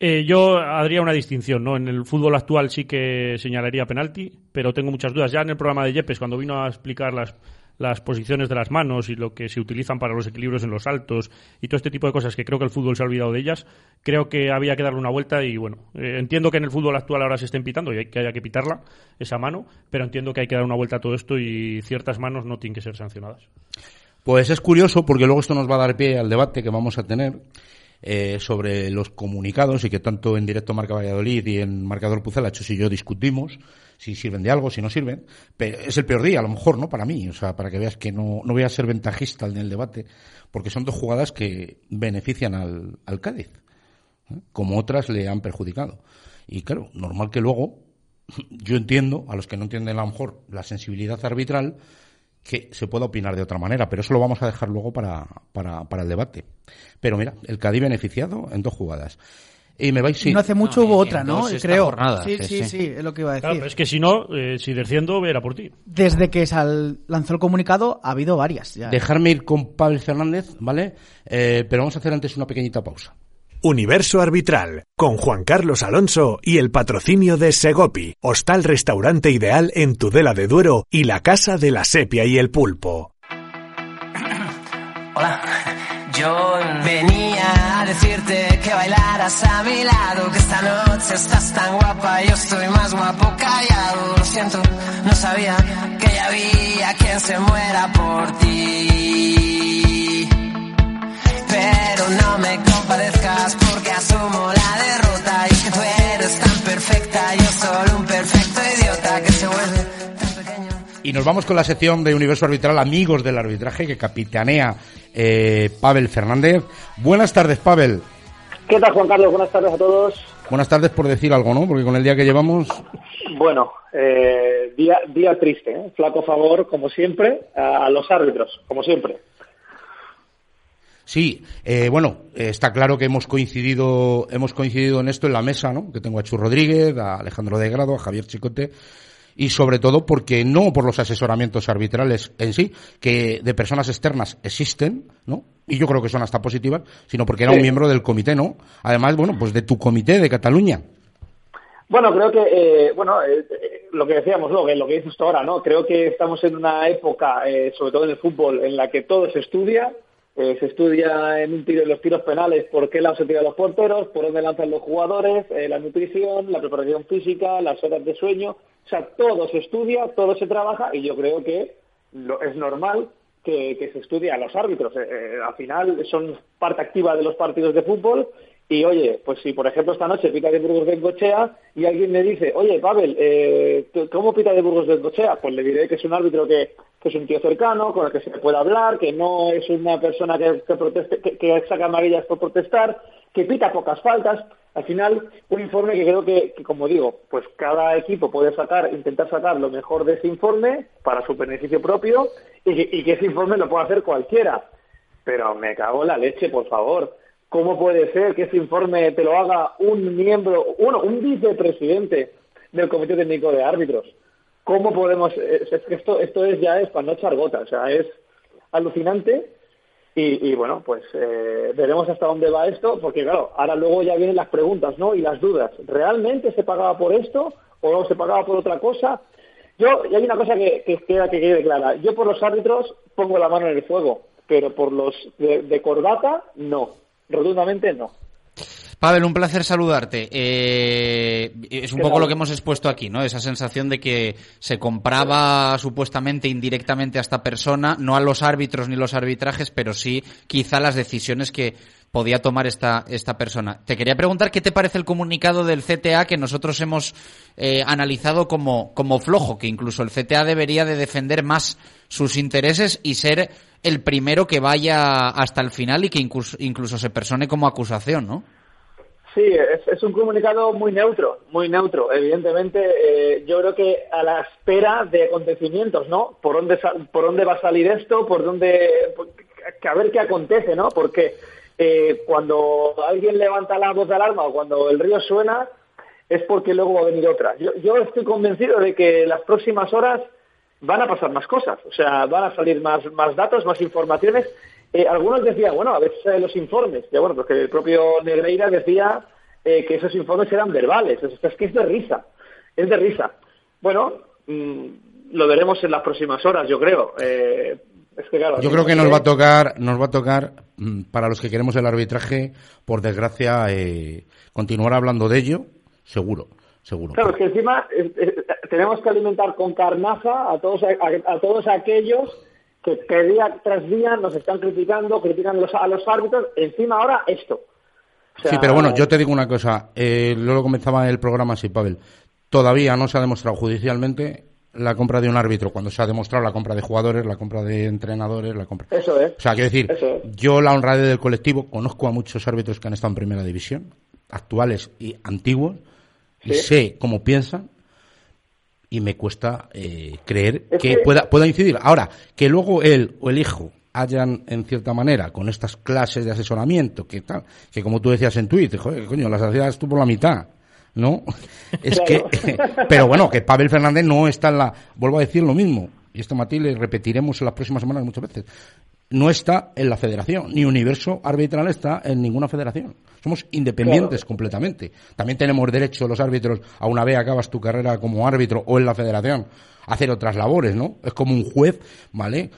Eh, yo haría una distinción, ¿no? En el fútbol actual sí que señalaría penalti, pero tengo muchas dudas. Ya en el programa de Yepes, cuando vino a explicar las, las posiciones de las manos y lo que se utilizan para los equilibrios en los saltos y todo este tipo de cosas que creo que el fútbol se ha olvidado de ellas, creo que había que darle una vuelta y bueno, eh, entiendo que en el fútbol actual ahora se estén pitando y hay que haya que pitarla, esa mano, pero entiendo que hay que dar una vuelta a todo esto y ciertas manos no tienen que ser sancionadas. Pues es curioso porque luego esto nos va a dar pie al debate que vamos a tener eh, sobre los comunicados y que tanto en directo Marca Valladolid y en Marcador Pucela, y yo discutimos si sirven de algo, si no sirven. Es el peor día, a lo mejor, ¿no? Para mí, o sea, para que veas que no, no voy a ser ventajista en el debate, porque son dos jugadas que benefician al, al Cádiz, ¿eh? como otras le han perjudicado. Y claro, normal que luego, yo entiendo, a los que no entienden a lo mejor la sensibilidad arbitral, que se pueda opinar de otra manera, pero eso lo vamos a dejar luego para, para, para el debate. Pero mira, el Cádiz beneficiado en dos jugadas. Y me vais, sí. No hace mucho No, hubo otra, ¿no? Creo. jornada, sí, sí, sí, sí. sí, es lo que iba a decir. Claro, pero es que si no, eh, si desciendo, era por ti. Desde que sal- lanzó el comunicado ha habido varias. Ya. Dejarme ir con Pavel Fernández, ¿vale? Eh, pero vamos a hacer antes una pequeñita pausa. Universo Arbitral, con Juan Carlos Alonso y el patrocinio de Segopi, hostal restaurante ideal en Tudela de Duero y la Casa de la Sepia y el Pulpo. Hola, yo venía a decirte que bailaras a mi lado, que esta noche estás tan guapa, yo estoy más guapo callado. Lo siento, no sabía que ya había quien se muera por ti. Pero no me compadezcas porque asumo la derrota y es que tú eres tan perfecta, yo solo un perfecto idiota que se vuelve. Y nos vamos con la sección de Universo Arbitral, amigos del arbitraje, que capitanea eh, Pavel Fernández. Buenas tardes, Pavel. ¿Qué tal, Juan Carlos? Buenas tardes a todos. Buenas tardes por decir algo, ¿no? Porque con el día que llevamos, Bueno, eh, día, día triste, ¿eh? flaco favor, como siempre, a los árbitros, como siempre. sí, eh, bueno, eh, está claro que hemos coincidido, hemos coincidido en esto en la mesa, ¿no? Que tengo a Chu Rodríguez, a Alejandro de Grado, a Javier Chicote, y sobre todo porque no por los asesoramientos arbitrales en sí, que de personas externas existen, ¿no? Y yo creo que son hasta positivas, sino porque era Sí. un miembro del comité, ¿no? Además, bueno, pues de tu comité de Cataluña. Bueno, creo que, eh, bueno, eh, eh, lo que decíamos, ¿no? lo que dices tú ahora, ¿no? Creo que estamos en una época, eh, sobre todo en el fútbol, en la que todo se estudia. Eh, se estudia en un tiro los tiros penales por qué se tiran los porteros, por dónde lanzan los jugadores, eh, la nutrición, la preparación física, las horas de sueño. O sea, todo se estudia, todo se trabaja y yo creo que lo, es normal que, que se estudie a los árbitros. Eh, eh, al final son parte activa de los partidos de fútbol y oye, pues si por ejemplo esta noche pita de Burgos de Cochea y alguien me dice, oye Pavel, eh, ¿tú- ¿cómo pita de Burgos de Cochea? Pues le diré que es un árbitro que, es un tío cercano, con el que se puede hablar, que no es una persona que, proteste, que, saca amarillas por protestar, que pita pocas faltas. Al final, un informe que creo que, que, como digo, pues cada equipo puede sacar, intentar sacar lo mejor de ese informe para su beneficio propio y que, y que ese informe lo pueda hacer cualquiera. Pero me cago en la leche, por favor. ¿Cómo puede ser que ese informe te lo haga un miembro, uno, un vicepresidente del Comité Técnico de Árbitros? ¿Cómo podemos...? Es, es que esto, esto es ya es para no echar gota, o sea, es alucinante y, bueno, pues eh, veremos hasta dónde va esto, porque claro, ahora luego ya vienen las preguntas, ¿no? Y las dudas. ¿Realmente se pagaba por esto o no se pagaba por otra cosa? Yo, y hay una cosa que, que queda que quede clara. Yo por los árbitros pongo la mano en el fuego, pero por los de, de corbata, no. Rotundamente no. Pavel, un placer saludarte. Eh, es un ¿Qué poco tal? lo que hemos expuesto aquí, ¿no? Esa sensación de que se compraba supuestamente indirectamente a esta persona, no a los árbitros ni los arbitrajes, pero sí quizá las decisiones que podía tomar esta, esta persona. Te quería preguntar qué te parece el comunicado del CTA que nosotros hemos eh, analizado como, como flojo, que incluso el CTA debería de defender más sus intereses y ser el primero que vaya hasta el final y que incluso, se persone como acusación, ¿no? Sí, es, es un comunicado muy neutro, muy neutro. Evidentemente, eh, yo creo que a la espera de acontecimientos, ¿no? ¿Por dónde, por dónde va a salir esto? ¿Por dónde...? a ver qué acontece, ¿no? Porque eh, cuando alguien levanta la voz de alarma o cuando el río suena, es porque luego va a venir otra. Yo, estoy convencido de que las próximas horas van a pasar más cosas, o sea, van a salir más, datos, más informaciones. Eh, algunos decían, bueno, a veces los informes, ya bueno, porque el propio Negreira decía eh, que esos informes eran verbales, es, es que es de risa, es de risa. Bueno, mm, lo veremos en las próximas horas, yo creo. Es que, claro, Yo creo que nos va a tocar, nos va a tocar mm, para los que queremos el arbitraje, por desgracia, eh, continuar hablando de ello, seguro, seguro. Claro, es que encima tenemos que alimentar con carnaza a todos, a, a todos aquellos que, que día tras día nos están criticando, critican los- a los árbitros, encima ahora esto. O sea, Sí, pero bueno, yo te digo una cosa. Eh, luego comenzaba el programa así, Pavel. Todavía no se ha demostrado judicialmente la compra de un árbitro, cuando se ha demostrado la compra de jugadores, la compra de entrenadores, la compra. Eso es. O sea, quiero decir, es. yo la honradez del colectivo, conozco a muchos árbitros que han estado en primera división, actuales y antiguos, y sé cómo piensan, y me cuesta eh, creer Es que, que- pueda, pueda incidir. Ahora, que luego él o el hijo hayan, en cierta manera, con estas clases de asesoramiento, que tal, que como tú decías en Twitter, joder, coño, las hacías tú por la mitad, ¿no? Es Claro. que, pero bueno, que Pavel Fernández no está en la, vuelvo a decir lo mismo, y esto Mati le repetiremos en las próximas semanas muchas veces, no está en la federación, ni Universo Arbitral está en ninguna federación. Somos independientes completamente. También tenemos derecho los árbitros, a una vez acabas tu carrera como árbitro o en la federación, a hacer otras labores, ¿no? Es como un juez, ¿vale?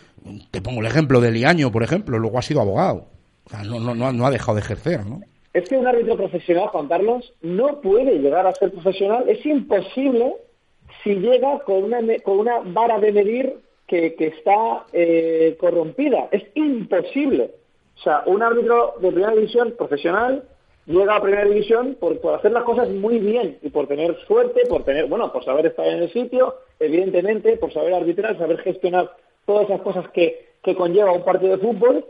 Te pongo el ejemplo de Liaño, por ejemplo, luego ha sido abogado. O sea, no, no, no ha dejado de ejercer, ¿no? Es que un árbitro profesional, Juan Carlos, no puede llegar a ser profesional. Es imposible si llega con una, con una vara de medir que, que está eh, corrompida. Es imposible. O sea, un árbitro de primera división profesional llega a primera división por, por hacer las cosas muy bien y por tener suerte, por tener, bueno, por saber estar en el sitio, evidentemente, por saber arbitrar, saber gestionar todas esas cosas que, que conlleva un partido de fútbol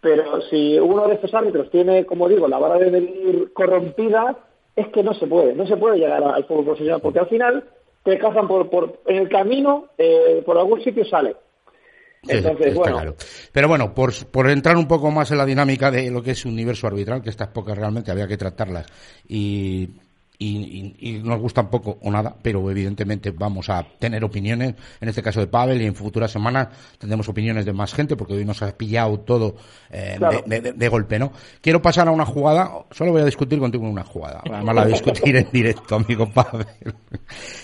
pero si uno de estos árbitros tiene, como digo, la vara de medir corrompida, es que no se puede, no se puede llegar al fútbol profesional, porque al final te cazan por, por en el camino, eh, por algún sitio sale. Entonces, bueno, claro. Pero bueno, por, por entrar un poco más en la dinámica de lo que es universo arbitral, que estas pocas realmente había que tratarlas y, y, y- y nos gustan poco o nada, pero evidentemente vamos a tener opiniones, en este caso de Pavel, y en futuras semanas tendremos opiniones de más gente, porque hoy nos ha pillado todo eh, Claro. de, de- de golpe, ¿no? Quiero pasar a una jugada, solo voy a discutir contigo una jugada, además la voy a discutir en directo, amigo Pavel,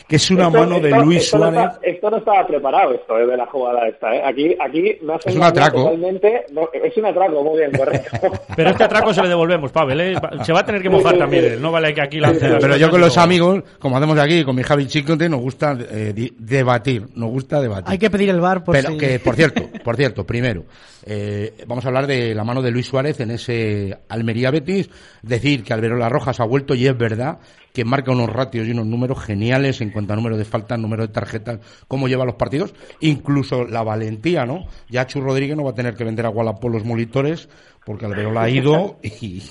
que es una esto- mano de esto- Luis esto no Suárez. está- esto no estaba preparado, esto eh, de la jugada esta. ¿eh? Aquí, aquí me hace Es un atraco. Totalmente, no, es un atraco, muy bien, correcto. Pero este atraco se le devolvemos, Pavel. ¿eh? Se va a tener que mojar también. No vale que aquí lance las Pero yo con los amigos, como hacemos aquí, con mi Javi Chicote, nos gusta eh, di- debatir, nos gusta debatir. Hay que pedir el bar por Pero si... que, por cierto, por cierto, primero, eh, vamos a hablar de la mano de Luis Suárez en ese Almería Betis, decir que Alberola Rojas ha vuelto y es verdad que marca unos ratios y unos números geniales en cuanto a número de faltas, número de tarjetas, cómo lleva los partidos, incluso la valentía, ¿no? Ya Chu Rodríguez no va a tener que vender a Gualapó los monitores porque Alberola ha ido y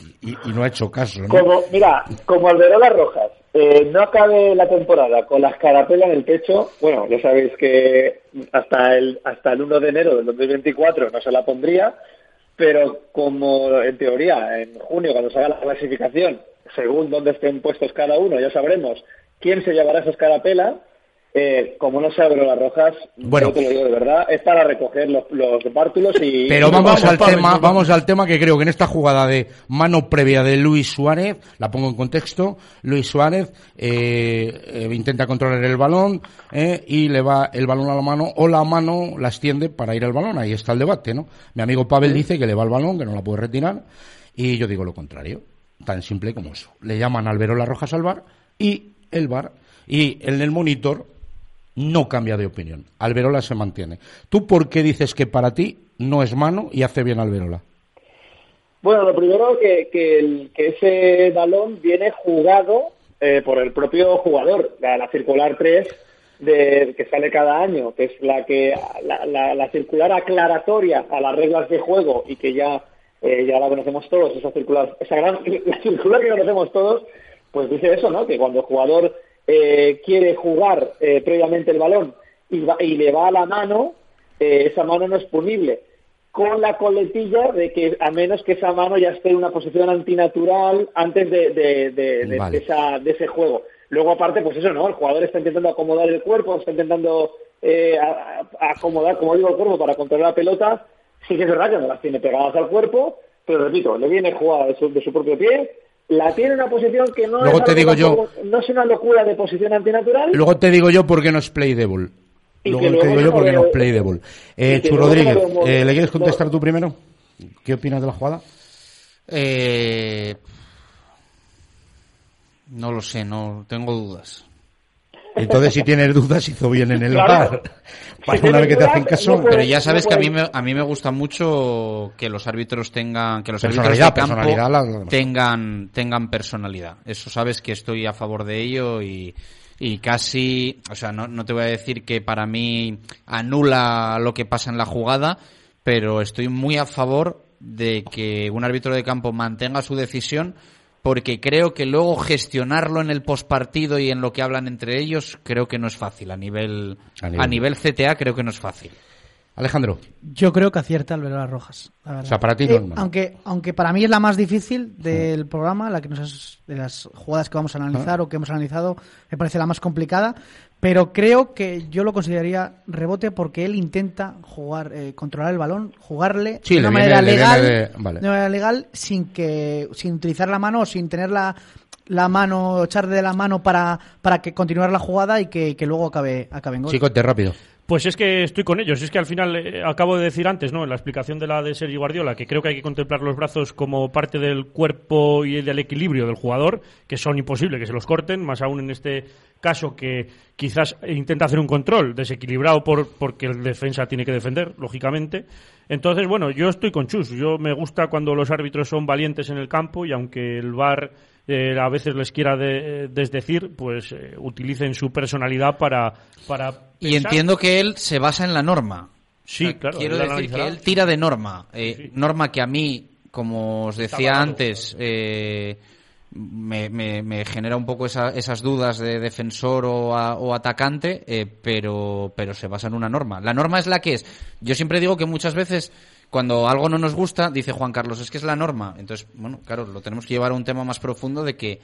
no ha hecho caso, ¿no? Como, mira, como Alberola Rojas eh, no acabe la temporada con la escarapela en el pecho, bueno, ya sabéis que hasta el, hasta el 1 de enero del 2024 no se la pondría, pero como en teoría en junio cuando se haga la clasificación, según dónde estén puestos cada uno, ya sabremos quién se llevará esa escarapela. Eh, como no se abren las rojas, Bueno. yo te lo digo de verdad, es para recoger los, los bártulos y... Pero vamos, al Pablo, tema, vamos. al tema que creo que en esta jugada de mano previa de Luis Suárez, la pongo en contexto, Luis Suárez eh, eh, intenta controlar el balón eh, y le va el balón a la mano o la mano la extiende para ir al balón, ahí está el debate, ¿no? Mi amigo Pavel dice que le va al balón, que no la puede retirar y yo digo lo contrario, tan simple como eso. Le llaman al Verola Rojas al bar y el bar y en el monitor no cambia de opinión. Alberola se mantiene. ¿Tú por qué dices que para ti no es mano y hace bien Alberola? Bueno, lo primero que, ese balón viene jugado eh, por el propio jugador, la, la circular 3 de, que sale cada año, que es la que la circular aclaratoria a las reglas de juego y que ya eh, ya la conocemos todos, esa circular, esa gran la circular que conocemos todos, pues dice eso, ¿no? Que cuando el jugador eh, quiere jugar eh, previamente el balón y, va- y le va a la mano, eh, esa mano no es punible con la coletilla de que a menos que esa mano ya esté en una posición antinatural antes de, de, de- de- Vale. de esa, de ese juego. Luego aparte, pues eso, ¿no? El jugador está intentando acomodar el cuerpo, está intentando eh, a- a- acomodar, como digo, el cuerpo para controlar la pelota. Sí que es verdad que no las tiene pegadas al cuerpo, pero repito, le viene jugada de su, de su propio pie, la tiene en una posición que no Luego es te digo yo- no es una locura de posición antinatural. Luego te digo yo por qué no es play devil. Y Luego luego digo yo no porque no veo- play de ball. y Eh, Chu no Rodríguez, eh, ¿le quieres contestar tú primero? ¿Qué opinas de la jugada? Eh, no lo sé, no tengo dudas. Entonces, si tienes dudas, hizo bien en el Claro. bar. Para una vez que te hacen caso. Pero ya sabes no que a mí, me, a mí me gusta mucho que los árbitros tengan, que los árbitros de campo personalidad, la- la demás. tengan, tengan personalidad. Eso sabes que estoy a favor de ello y, y casi, o sea, no, no te voy a decir que para mí anula lo que pasa en la jugada, pero estoy muy a favor de que un árbitro de campo mantenga su decisión porque creo que luego gestionarlo en el postpartido y en lo que hablan entre ellos creo que no es fácil a nivel A a nivel- CTA creo que no es fácil. Alejandro, Yo creo que acierta al ver las rojas. la. O sea, para ti no Eh, aunque, aunque para mí es la más difícil del programa, la que nos has- de las jugadas que vamos a analizar Ah. o que hemos analizado, me parece la más complicada. Pero creo que yo lo consideraría rebote porque él intenta jugar, eh, controlar el balón, jugarle Sí, de una manera viene legal, de- vale. de manera legal, sin que, sin utilizar la mano o sin tener la, la mano, echarle de la mano para, para que continuar la jugada y que, que luego acabe, acabe en gol. chicote, rápido. Pues es que estoy con ellos. Es que al final eh, acabo de decir antes, ¿no? En la explicación de la de Sergio Guardiola, que creo que hay que contemplar los brazos como parte del cuerpo y del equilibrio del jugador, que son imposibles que se los corten, más aún en este caso que quizás intenta hacer un control desequilibrado por porque el defensa tiene que defender, lógicamente. Entonces, bueno, yo estoy con Chus. Yo me gusta cuando los árbitros son valientes en el campo y aunque el VAR eh, a veces les quiera de- desdecir, pues eh, utilicen su personalidad para, para Y pensar. entiendo que él se basa en la norma. Sí, O sea, claro, Quiero decir que él tira de norma. Eh, Sí. Norma que a mí, como os decía antes, eh, me, me- me genera un poco esa- esas dudas de defensor o, a- o atacante, pero, pero se basa en una norma. La norma es la que es. Yo siempre digo que muchas veces cuando algo no nos gusta, dice Juan Carlos, es que es la norma. Entonces, bueno, claro, lo tenemos que llevar a un tema más profundo de que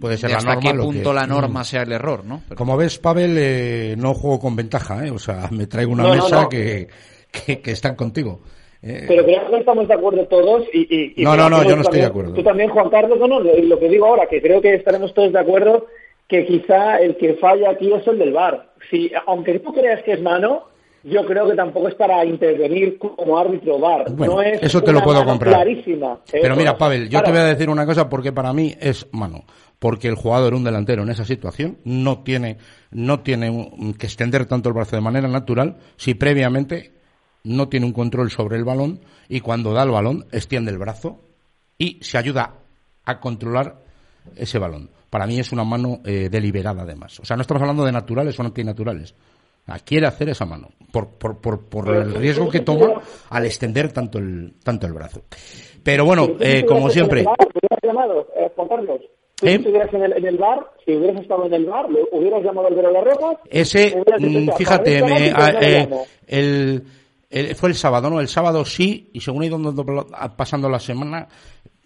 Puede ser de la hasta norma qué punto que- la norma Mm. sea el error, ¿no? Pero- Como ves, Pavel, eh, no juego con ventaja, ¿eh? O sea, me traigo una No, mesa no. Que, que, que están contigo. Eh, Pero creo que estamos de acuerdo todos y... y- y No, no, no, yo no estoy de acuerdo. Tú también, Juan Carlos, no, lo que digo ahora, que creo que estaremos todos de acuerdo que quizá el que falla aquí es el del VAR. Si, aunque tú creas que es mano, yo creo que tampoco es para intervenir como árbitro VAR. Bueno, no es eso te lo puedo comprar. Clarísima. ¿eh? Pero mira, Pavel, yo Claro. te voy a decir una cosa porque para mí es mano. Porque el jugador, un delantero en esa situación, no tiene, no tiene que extender tanto el brazo de manera natural si previamente no tiene un control sobre el balón y cuando da el balón extiende el brazo y se ayuda a controlar ese balón. Para mí es una mano eh, deliberada además. O sea, no estamos hablando de naturales o antinaturales. Sea, quiere hacer esa mano por, por, por, por el riesgo que toma al extender tanto el, tanto el brazo. Pero bueno, eh, como siempre, llamado. Si ¿Eh? estuvieras en el, en el bar, si hubieras estado en el bar, le hubieras llamado al de Rojas. ese, mm, "Mira, fíjate, me- esto, a- eh, llamo". el, el- fue el sábado, ¿no? El sábado sí, y según ha ido pasando la semana,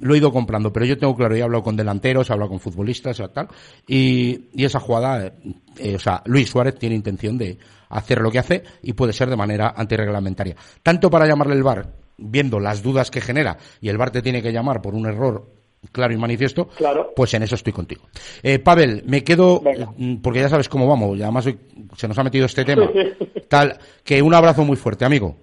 lo he ido comprando, pero yo tengo claro, he hablado con delanteros, he hablado con futbolistas y tal, y, y esa jugada, eh, eh, o sea, Luis Suárez tiene intención de hacer lo que hace y puede ser de manera antirreglamentaria. Tanto para llamarle el VAR, viendo las dudas que genera, y el VAR te tiene que llamar por un error claro y manifiesto, Claro. pues en eso estoy contigo. Eh, Pavel, me quedo, Venga. mm, porque ya sabes cómo vamos, y además hoy se nos ha metido este tema, tal, que un abrazo muy fuerte, amigo.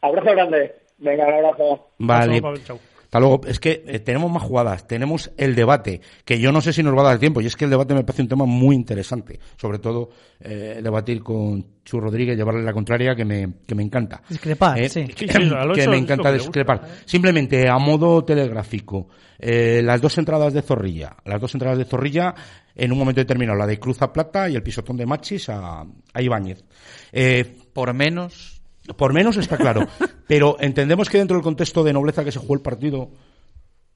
Abrazo grande. Venga, un abrazo. Vale. Pavel, chao. Hasta luego. Es que eh, tenemos más jugadas, tenemos el debate, que yo no sé si nos va a dar tiempo, y es que el debate me parece un tema muy interesante, sobre todo eh, debatir con Chu Rodríguez, llevarle la contraria, que me, que me encanta. Discrepar, Eh, sí. Sí, sí, Alonso que me encanta discrepar. gusta. Simplemente, a modo telegráfico, eh, las dos entradas de Zorrilla, las dos entradas de Zorrilla, en un momento determinado, la de Cruz a Plata y el pisotón de Machis a, a Ibáñez. Eh, Por menos, por menos está claro. Pero entendemos que dentro del contexto de nobleza que se jugó el partido,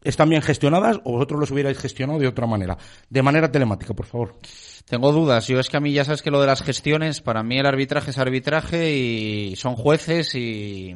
¿están bien gestionadas o vosotros los hubierais gestionado de otra manera? De manera telemática, por favor. Tengo dudas. Yo es que a mí ya sabes que lo de las gestiones, para mí el arbitraje es arbitraje y son jueces y,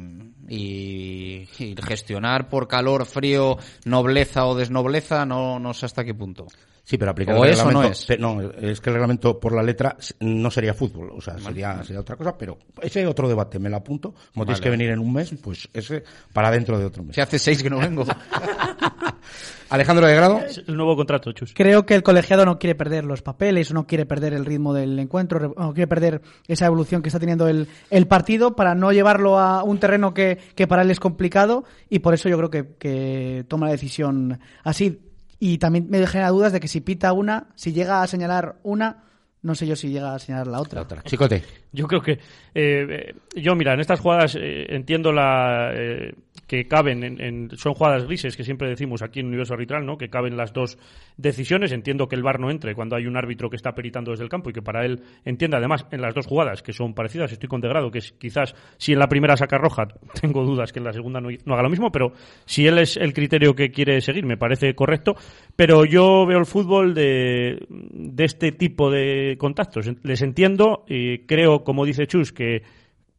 y, y gestionar por calor, frío, nobleza o desnobleza, no, no sé hasta qué punto. Sí, pero aplicar O el eso no reglamento. es. No, es que el reglamento por la letra no sería fútbol, o sea, sería, sería otra cosa, pero ese es otro debate, me lo apunto. Como tienes Vale. que venir en un mes, pues ese para dentro de otro mes. Si hace seis que no vengo. Alejandro de Grado. El nuevo contrato, Chus. Creo que el colegiado no quiere perder los papeles, no quiere perder el ritmo del encuentro, no quiere perder esa evolución que está teniendo el, el partido para no llevarlo a un terreno que, que para él es complicado y por eso yo creo que, que toma la decisión así. Y también me genera dudas de que si pita una, si llega a señalar una, no sé yo si llega a señalar la otra. Chicote. Yo creo que. eh, eh, yo, mira, en estas jugadas eh, entiendo la. eh, que caben en, en- son jugadas grises que siempre decimos aquí en Universo Arbitral, ¿no? Que caben las dos decisiones. Entiendo que el VAR no entre cuando hay un árbitro que está peritando desde el campo y que para él entiende además en las dos jugadas que son parecidas. Estoy con Degrado, que es quizás si en la primera saca roja, tengo dudas que en la segunda no, no haga lo mismo, pero si él es el criterio que quiere seguir, me parece correcto. Pero yo veo el fútbol de, de este tipo de contactos. Les entiendo y creo, como dice Chus, que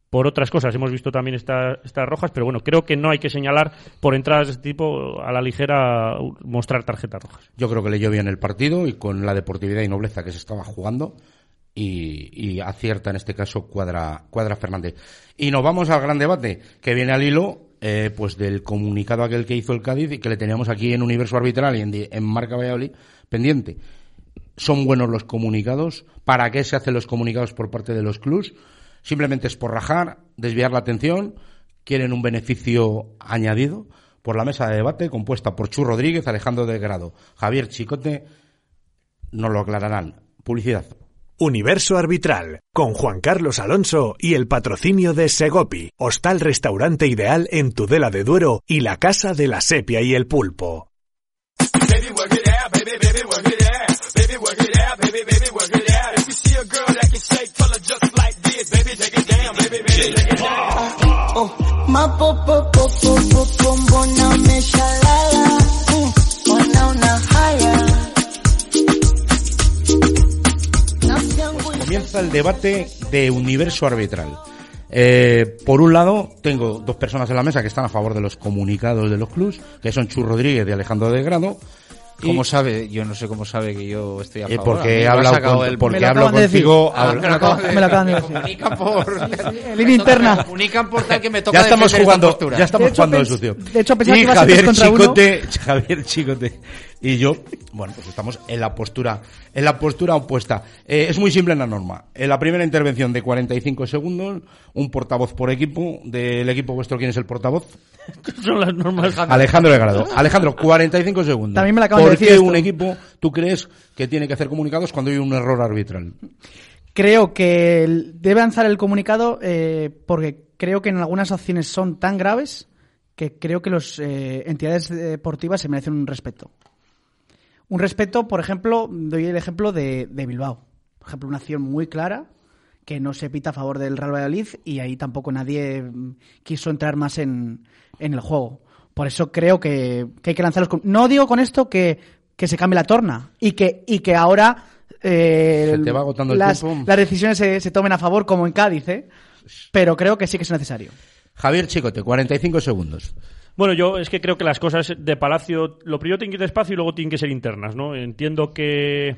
por otras cosas hemos visto también esta- estas rojas, pero bueno, creo que no hay que señalar por entradas de este tipo a la ligera mostrar tarjetas rojas. Yo creo que leyó bien el partido y con la deportividad y nobleza que se estaba jugando y, acierta en este caso Cuadra, Cuadra Fernández. Y nos vamos al gran debate que viene al hilo eh, pues del comunicado aquel que hizo el Cádiz y que le teníamos aquí en Universo Arbitral y en, en Marca Valladolid pendiente. ¿Son buenos los comunicados? ¿Para qué se hacen los comunicados por parte de los clubs? Simplemente es por rajar, desviar la atención, quieren un beneficio añadido. Por la mesa de debate, compuesta por Chu Rodríguez, Alejandro de Grado, Javier Chicote, nos lo aclararán. Publicidad. Universo Arbitral, con Juan Carlos Alonso y el patrocinio de Segopi, hostal restaurante ideal en Tudela de Duero y la casa de la sepia y el pulpo. Baby, out, baby, baby, work it out. If you see a girl that can shake, tell her just like this. Baby, take it down, baby, baby, take it down. Oh, my po po po po po po bona me shalala. Mm, Bona una haya. Comienza el debate de universo arbitral. Eh, por un lado, tengo dos personas en la mesa que están a favor de los comunicados de los clubs, que son Chu Rodríguez y Alejandro de Grado. Y- ¿Cómo sabe? Yo no sé cómo sabe que yo estoy a Eh, favor. porque he hablado con- el- porque me lo hablo acaban de decir. contigo, Ah, hablo- me lo acaban de- me lo acaban de decir. Comunican por... Línea interna. Comunican por tal que me toca Ya estamos jugando, postura. ya estamos jugando de pens- sucio. de hecho, pensaba y que Javier contra uno. Chicote, Javier Chicote y yo, bueno, pues estamos en la postura, en la postura opuesta. Eh, es muy simple en la norma. En la primera intervención de 45 segundos, un portavoz por equipo del equipo vuestro. ¿Quién es el portavoz? Son las normas. Alejandro de Grado. Alejandro, 45 segundos. También me la acaban ¿Por de decir qué esto. un equipo tú crees que tiene que hacer comunicados cuando hay un error arbitral? Creo que debe avanzar el comunicado eh, porque creo que en algunas acciones son tan graves que creo que las entidades deportivas se merecen un respeto. Un respeto, por ejemplo, doy el ejemplo de, de Bilbao. Por ejemplo, una acción muy clara que no se pita a favor del Real Valladolid y ahí tampoco nadie mm, quiso entrar más en, en el juego. Por eso creo que, que hay que lanzar los... com- No digo con esto que, que se cambie la torna y que, y que ahora eh, Se te va agotando el las, tiempo. las decisiones se, se tomen a favor como en Cádiz, ¿eh? pero creo que sí que es necesario. Javier Chicote, 45 segundos. Bueno, yo es que creo que las cosas de Palacio, lo primero tienen que ir despacio y luego tienen que ser internas, ¿no? Entiendo que,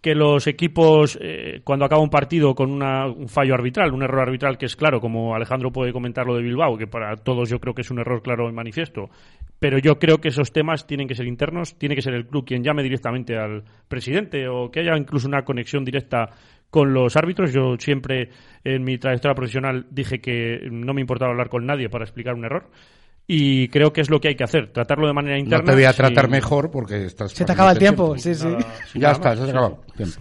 que los equipos, eh, cuando acaba un partido con una- un fallo arbitral, un error arbitral que es claro, como Alejandro puede comentar lo de Bilbao, que para todos yo creo que es un error claro y manifiesto, pero yo creo que esos temas tienen que ser internos, tiene que ser el club quien llame directamente al presidente o que haya incluso una conexión directa con los árbitros. Yo siempre en mi trayectoria profesional dije que no me importaba hablar con nadie para explicar un error. Y creo que es lo que hay que hacer, tratarlo de manera No interna. te voy a tratar mejor porque estás... Se te acaba el tiempo, sí, sí. Nada, Ya está, se ha acabado el tiempo.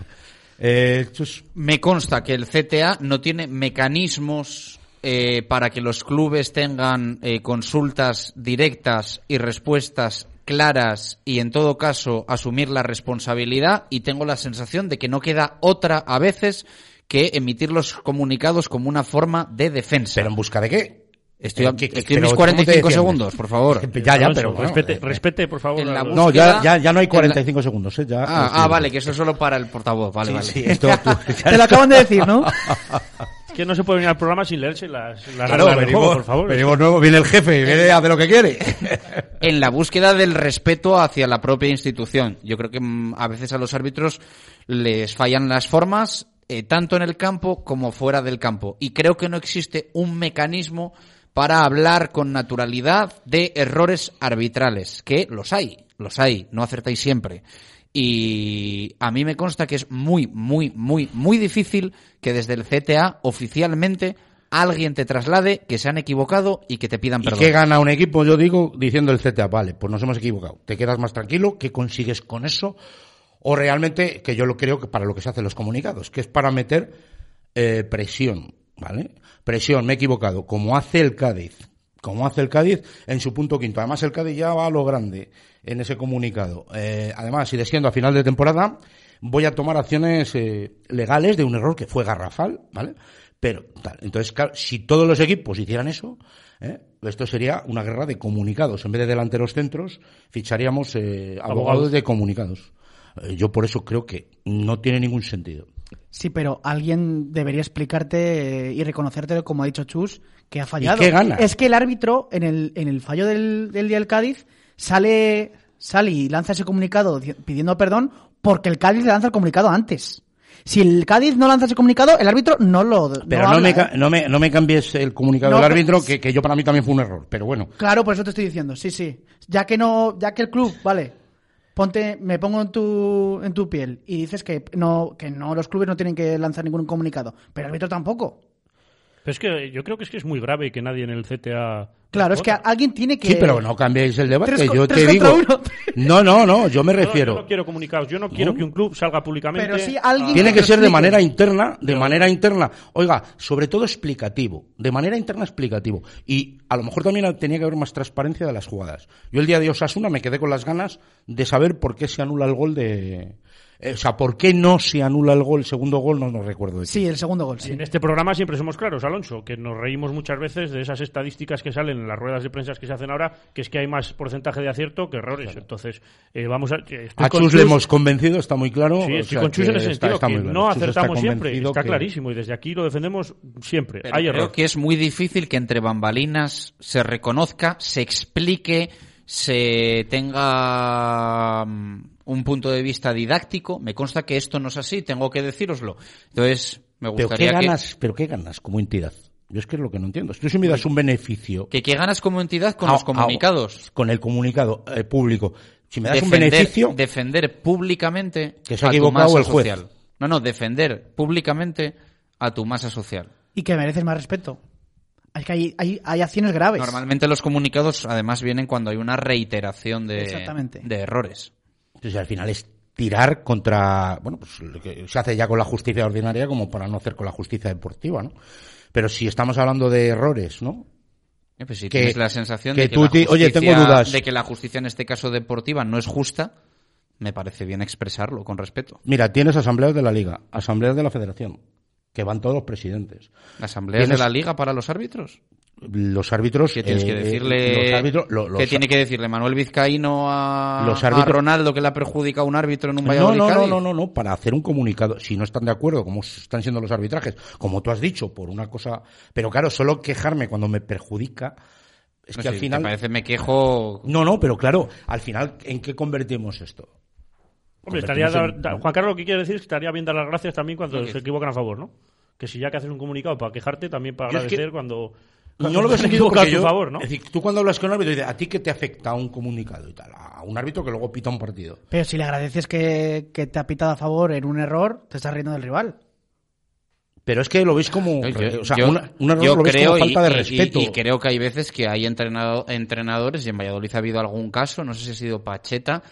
Eh, Me consta que el CTA no tiene mecanismos eh, para que los clubes tengan eh, consultas directas y respuestas claras y en todo caso asumir la responsabilidad y tengo la sensación de que no queda otra a veces que emitir los comunicados como una forma de defensa. ¿Pero en busca de qué? Estoy, a- ¿Qué- qué- estoy en pero mis cómo te 45 defiendes? segundos, por favor. Ya, ya, pero... bueno, respete, eh, respete, por favor. búsqueda- No, ya, ya, ya no hay en la- 45 segundos, ¿eh? Ya, Ah, ah, vale, que eso es solo para el portavoz. Vale, Sí, vale. sí, esto tú- Te lo acaban de decir, ¿no? Es que no se puede venir al programa sin leerse las, las Claro, del venimos, juego, por favor. venimos nuevo, viene el jefe, viene a hacer lo que quiere. en la búsqueda del respeto hacia la propia institución. Yo creo que mm, a veces a los árbitros les fallan las formas, eh, tanto en el campo como fuera del campo. Y creo que no existe un mecanismo para hablar con naturalidad de errores arbitrales, que los hay. los hay, no acertáis siempre. Y a mí me consta que es muy, muy, muy, muy difícil que desde el CTA oficialmente alguien te traslade que se han equivocado y que te pidan ¿Y perdón. qué gana un equipo? Yo digo, diciendo el CTA, vale, pues nos hemos equivocado. Te quedas más tranquilo, ¿qué consigues con eso? O realmente, que yo lo creo que para lo que se hacen los comunicados, que es para meter eh, presión, ¿vale? Presión, me he equivocado, como hace el Cádiz, como hace el Cádiz en su punto quinto. Además, el Cádiz ya va a lo grande en ese comunicado. Eh, además, si desciendo a final de temporada, voy a tomar acciones eh, legales de un error que fue garrafal, ¿vale? Pero, tal. Entonces, claro, si todos los equipos hicieran eso, ¿eh? esto sería una guerra de comunicados. En vez de delanteros centros, ficharíamos eh, abogados. Abogados. de comunicados. Eh, yo por eso creo que no tiene ningún sentido. Sí, pero alguien debería explicarte eh, y reconocerte, como ha dicho Chus, que ha fallado. qué gana? Es que el árbitro, en el, en el fallo del, del día del Cádiz, sale, sale y lanza ese comunicado di- pidiendo perdón porque el Cádiz le lanza el comunicado antes. Si el Cádiz no lanza ese comunicado, el árbitro no lo. Pero no, habla, me, ¿eh? no, me, no me cambies el comunicado del árbitro, que, que yo para mí también fue un error. Pero bueno, Claro, por eso te estoy diciendo, sí, sí. Ya que no, ya que el club, vale, ponte, me pongo en tu, en tu piel y dices que no, que no, los clubes no tienen que lanzar ningún comunicado, pero el árbitro tampoco. Pero es que yo creo que es que es muy grave que nadie en el CTA. Claro, es que alguien tiene que. sí, pero no cambiéis el debate. Tres yo tres te digo. uno. No, no, no, yo me No, refiero. yo no quiero comunicados. Yo no quiero que un club salga públicamente. Pero sí alguien Tiene que ser de manera interna, de manera interna. Oiga, sobre todo explicativo, de manera interna explicativo. Y a lo mejor también tenía que haber más transparencia de las jugadas. Yo el día de Osasuna me quedé con las ganas de saber por qué se anula el gol de... eh, o sea, por qué no se anula el gol, el segundo gol, no, no recuerdo. De Sí, el segundo gol, sí. en este programa siempre somos claros, Alonso, que nos reímos muchas veces de esas estadísticas que salen en las ruedas de prensa que se hacen ahora, que es que hay más porcentaje de acierto que errores. Entonces, eh, vamos a. eh, estoy A con Chus le hemos convencido, está muy claro. Sí, o estoy sea, con Chus en está- sentido, está que no Chus está acertamos siempre, está que- clarísimo, y desde aquí lo defendemos siempre. Pero hay creo error. que es muy difícil que entre bambalinas se reconozca, se explique, se tenga mm, un punto de vista didáctico. Me consta que esto no es así, tengo que decíroslo. Entonces, me Pero ¿qué gustaría que, ganas, pero qué ganas como entidad? Yo es que es lo que no entiendo. Tú si me das un beneficio que, que ganas como entidad con Ah, los ah, comunicados. con el comunicado eh, público, si me das un beneficio, defender públicamente Que se ha a tu equivocado masa el juez. social. No, no, defender públicamente a tu masa social. Y que mereces más respeto. Es que hay, hay, hay acciones graves. Normalmente los comunicados además vienen cuando hay una reiteración de, Exactamente. de errores. Entonces, al final es tirar contra, bueno, pues lo que se hace ya con la justicia ordinaria como para no hacer con la justicia deportiva, ¿no? Pero si estamos hablando de errores, ¿no? Eh, pues si Que- tienes la sensación que de que, tú la ti- oye, justicia- tengo dudas. de que la justicia en este caso deportiva no es justa, me parece bien expresarlo con respeto. Mira, tienes asambleas de la liga, asambleas de la federación, que van todos los presidentes. ¿Asambleas Tienes- de la liga para los árbitros? Los árbitros, ¿Qué tienes eh, que decirle? los árbitros, lo- los- ¿Qué tiene que decirle Manuel Vizcaíno a, Los a árbitros- Ronaldo que le ha perjudicado a un árbitro en un No, Valladolid no, no, no, no, no, para hacer un comunicado, si no están de acuerdo, como están siendo los arbitrajes, como tú has dicho, por una cosa, pero claro, solo quejarme cuando me perjudica, es No que al final, ¿Te parece me quejo? no, no, pero claro, al final, ¿en qué convertimos esto? Hombre, estaría en- da-. Juan Carlos lo que quiere decir es que estaría bien dar las gracias también cuando se equivocan a favor, ¿no? Que si ya que haces un comunicado para quejarte, también para Yo es que- agradecer cuando, No lo veo se sentido equivoca a porque yo, favor, ¿no? es decir, tú cuando hablas con un árbitro dices, ¿a ti qué te afecta un comunicado y tal? A un árbitro que luego pita un partido. Pero si le agradeces que, que te ha pitado a favor en un error, te estás riendo del rival. Pero es que lo veis como, Yo- o sea, yo- una- un error yo lo ves creo como falta de y- respeto. Y, y creo que hay veces que hay entrenado, entrenadores, y en Valladolid ha habido algún caso, no sé si ha sido Pacheta,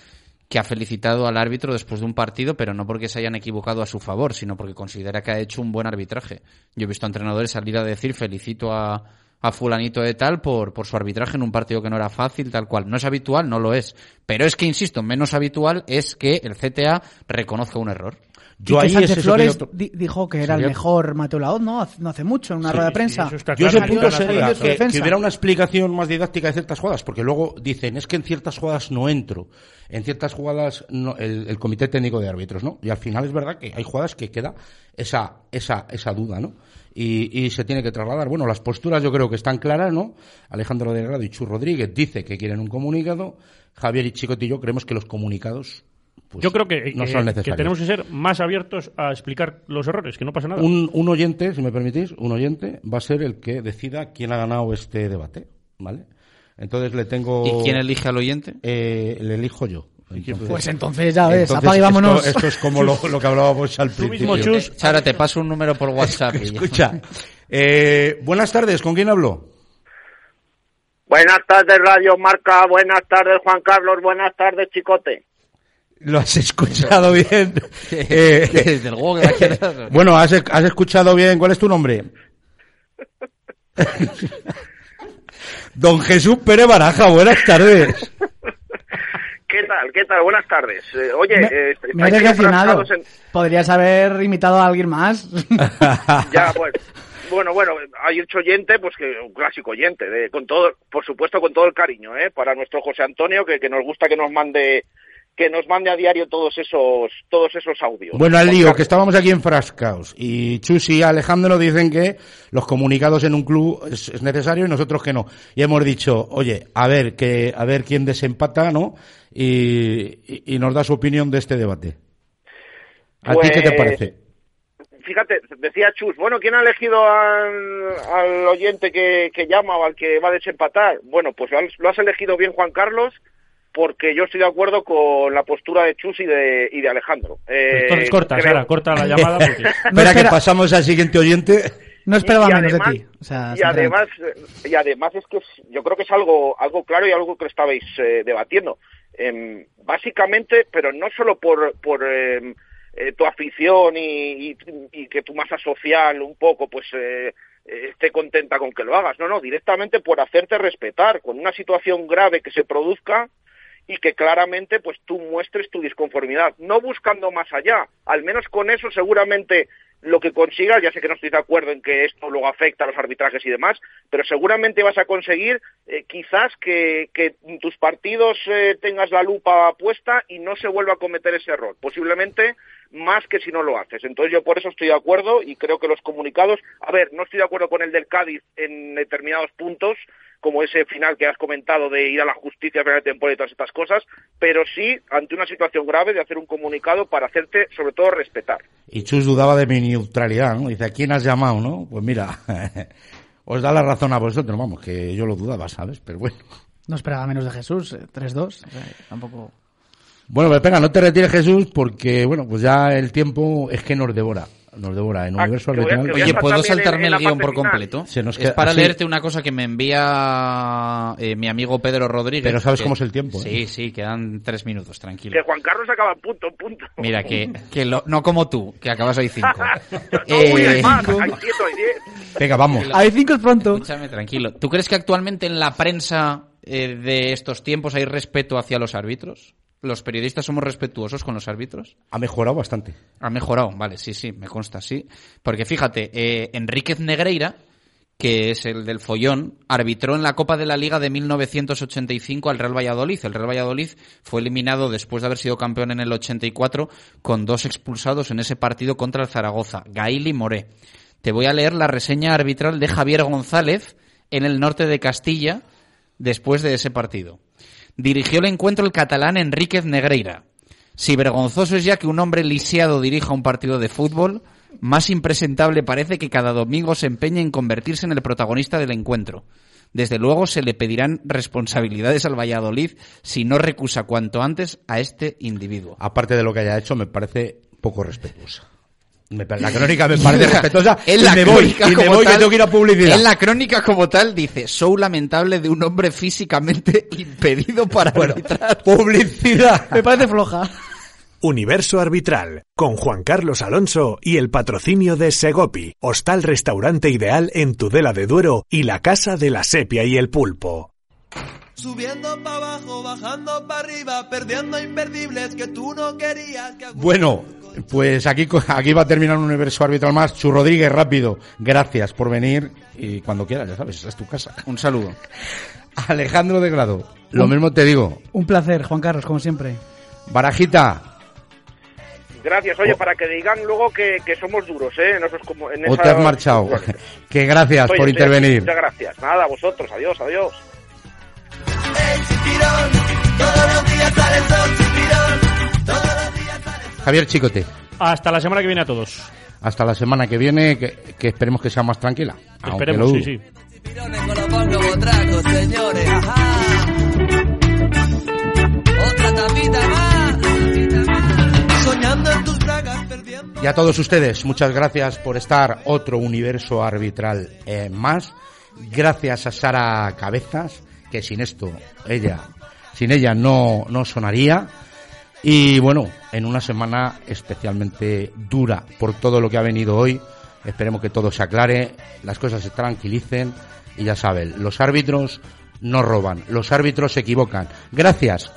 que ha felicitado al árbitro después de un partido, pero no porque se hayan equivocado a su favor, sino porque considera que ha hecho un buen arbitraje. Yo he visto a entrenadores salir a decir felicito a, a fulanito de tal por, por su arbitraje en un partido que no era fácil, tal cual. No es habitual, no lo es. Pero es que, insisto, menos habitual es que el CTA reconozca un error. Yo y que ahí Sánchez es eso que Flores yo- dijo que era el mejor Mateo Laoz, ¿no? Hace- No hace mucho, en una rueda de prensa. está Yo ese punto sería que hubiera una explicación más didáctica de ciertas jugadas, porque luego dicen, es que en ciertas jugadas no entro, en ciertas jugadas no- el, el comité técnico de árbitros, ¿no? Y al final es verdad que hay jugadas que queda esa, esa, esa duda, ¿no? Y, y se tiene que trasladar. Bueno, las posturas yo creo que están claras, ¿no? Alejandro Delgado y Chu Rodríguez dice que quieren un comunicado, Javier y Chicote y yo creemos que los comunicados pues, Yo creo que, no que- son que necesarios. tenemos que ser más abiertos a explicar los errores, que no pasa nada. Un, un oyente, si me permitís, un oyente va a ser el que decida quién ha ganado este debate, ¿vale? Entonces le tengo... ¿Y quién elige al oyente? Eh, le elijo yo. Entonces- Pues entonces ya ves, Entonces, apaga y vámonos. Esto, esto es como lo, lo que hablábamos al principio. Eh, Chara, te paso un número por WhatsApp. Escucha, eh, buenas tardes, ¿con quién hablo? Buenas tardes, Radio Marca. Buenas tardes, Juan Carlos. Buenas tardes, Chicote. Lo has escuchado bien. Eh, Desde el Google, bueno, has, has escuchado bien. ¿Cuál es tu nombre? Don Jesús Pérez Baraja, buenas tardes. ¿Qué tal? ¿Qué tal? Buenas tardes. Eh, oye, Me- eh, Me has en- Podrías haber imitado a alguien más. Ya, pues, bueno, bueno, hay hecho oyente, pues que un clásico oyente, de, con todo, por supuesto, con todo el cariño, ¿eh? Para nuestro José Antonio, que, que nos gusta que nos mande, que nos mande a diario todos esos, todos esos audios. Bueno, al lío, que estábamos aquí enfrascados. Y Chus y Alejandro dicen que los comunicados en un club es, es necesario y nosotros que no. Y hemos dicho, oye, a ver, que, a ver quién desempata, ¿no? Y, y- y nos da su opinión de este debate. ¿A ti qué te Pues, parece? Fíjate, decía Chus, bueno, ¿quién ha elegido al, al oyente que, que llama o al que va a desempatar? Bueno, pues lo has, lo has elegido bien, Juan Carlos, porque yo estoy de acuerdo con la postura de Chus y de, y de Alejandro. Eh, Entonces corta, creo- Sara, corta la llamada. Porque... Espera que pasamos al siguiente oyente. No esperaba Y menos además- de ti. O sea, y además y además es que es- yo creo que es algo algo claro y algo que estabais eh, debatiendo Em, básicamente pero no solo por por em, eh, tu afición y, y- que tu masa social un poco pues eh, eh, esté contenta con que lo hagas no no directamente por hacerte respetar con una situación grave que se produzca y que claramente pues tú muestres tu disconformidad, no buscando más allá. Al menos con eso seguramente lo que consigas, ya sé que no estoy de acuerdo en que esto luego afecta a los arbitrajes y demás, pero seguramente vas a conseguir eh, quizás que, que tus partidos eh, tengas la lupa puesta y no se vuelva a cometer ese error. Posiblemente más que si no lo haces. Entonces yo por eso estoy de acuerdo y creo que los comunicados, a ver, no estoy de acuerdo con el del Cádiz en determinados puntos, como ese final que has comentado de ir a la justicia a final de temporada y todas estas cosas, pero sí ante una situación grave de hacer un comunicado para hacerte sobre todo respetar. Y Chus dudaba de mi neutralidad, ¿no? Dice, ¿a quién has llamado, no? Pues mira, os da la razón a vosotros, vamos, que yo lo dudaba, ¿sabes? Pero bueno. No esperaba menos de Jesús, eh, 3-2. o sea, tampoco. Bueno, pero venga, no te retires Jesús porque, bueno, pues ya el tiempo es que nos devora. Nos devora en Ah, Universo a Oye, ¿puedo saltarme el guion por final. completo? Se nos es queda- para sí. leerte una cosa que me envía eh, mi amigo Pedro Rodríguez. Pero sabes que- cómo es el tiempo, ¿eh? Sí, sí, quedan tres minutos, tranquilo. Que Juan Carlos acaba en punto, punto. Mira, que, que lo- no como tú, que acabas hoy cinco. No, uy, hay Eh, más, hay siete, hay diez. Venga, vamos. Hay 5 es pronto. Escúchame, tranquilo. ¿Tú crees que actualmente en la prensa eh, de estos tiempos hay respeto hacia los árbitros? ¿Los periodistas somos respetuosos con los árbitros? Ha mejorado bastante. Ha mejorado, vale, sí, sí, me consta, sí. Porque fíjate, eh, Enríquez Negreira, que es el del follón, arbitró en la Copa de la Liga de 1985 al Real Valladolid. El Real Valladolid fue eliminado después de haber sido campeón en el 84 con dos expulsados en ese partido contra el Zaragoza, Gail y Moré. Te voy a leer la reseña arbitral de Javier González en el norte de Castilla después de ese partido. Dirigió el encuentro el catalán Enríquez Negreira. Si vergonzoso es ya que un hombre lisiado dirija un partido de fútbol, más impresentable parece que cada domingo se empeñe en convertirse en el protagonista del encuentro. Desde luego se le pedirán responsabilidades al Valladolid si no recusa cuanto antes a este individuo. Aparte de lo que haya hecho, me parece poco respetuosa. Me la crónica me parece respetuosa. En y la me voy, crónica y me como voy que tal- tengo que ir a publicidad. En la crónica como tal dice, show lamentable de un hombre físicamente impedido para arbitrar. Publicidad. Me parece floja. Universo Arbitral, con Juan Carlos Alonso y el patrocinio de Segopi, hostal restaurante ideal en Tudela de Duero y la Casa de la Sepia y el Pulpo. Subiendo para abajo, bajando para arriba, perdiendo imperdibles que tú no querías. Que Bueno, pues aquí, aquí va a terminar un universo arbitral más. Chu Rodríguez, rápido. Gracias por venir y cuando quieras, ya sabes, esa es tu casa. Un saludo. Alejandro de Grado, lo Un- mismo te digo. Un placer, Juan Carlos, como siempre. Barajita, Gracias, oye, para que digan luego que, que somos duros, ¿eh? En esos como- en o esas- te has marchado. que gracias Oye, por estoy aquí, intervenir. Muchas gracias. Nada, a vosotros. Adiós, adiós. todos los días sale el sol, chipirón, Javier Chicote, Hasta la semana que viene a todos. hasta la semana que viene, que, que esperemos que sea más tranquila. Esperemos, sí, sí. Y a todos ustedes, muchas gracias por estar otro universo arbitral eh, más. Gracias a Sara Cabezas, que sin esto, ella, sin ella no, no sonaría. Y bueno, en una semana especialmente dura por todo lo que ha venido hoy. Esperemos que todo se aclare, las cosas se tranquilicen y ya saben, los árbitros no roban, los árbitros se equivocan. Gracias.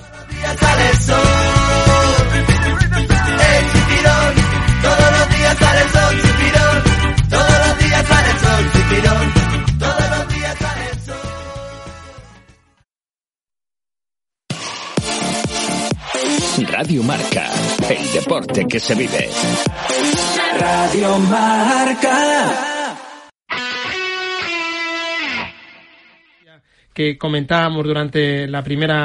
Radio Marca, el deporte que se vive. Radio Marca. que comentábamos durante la primera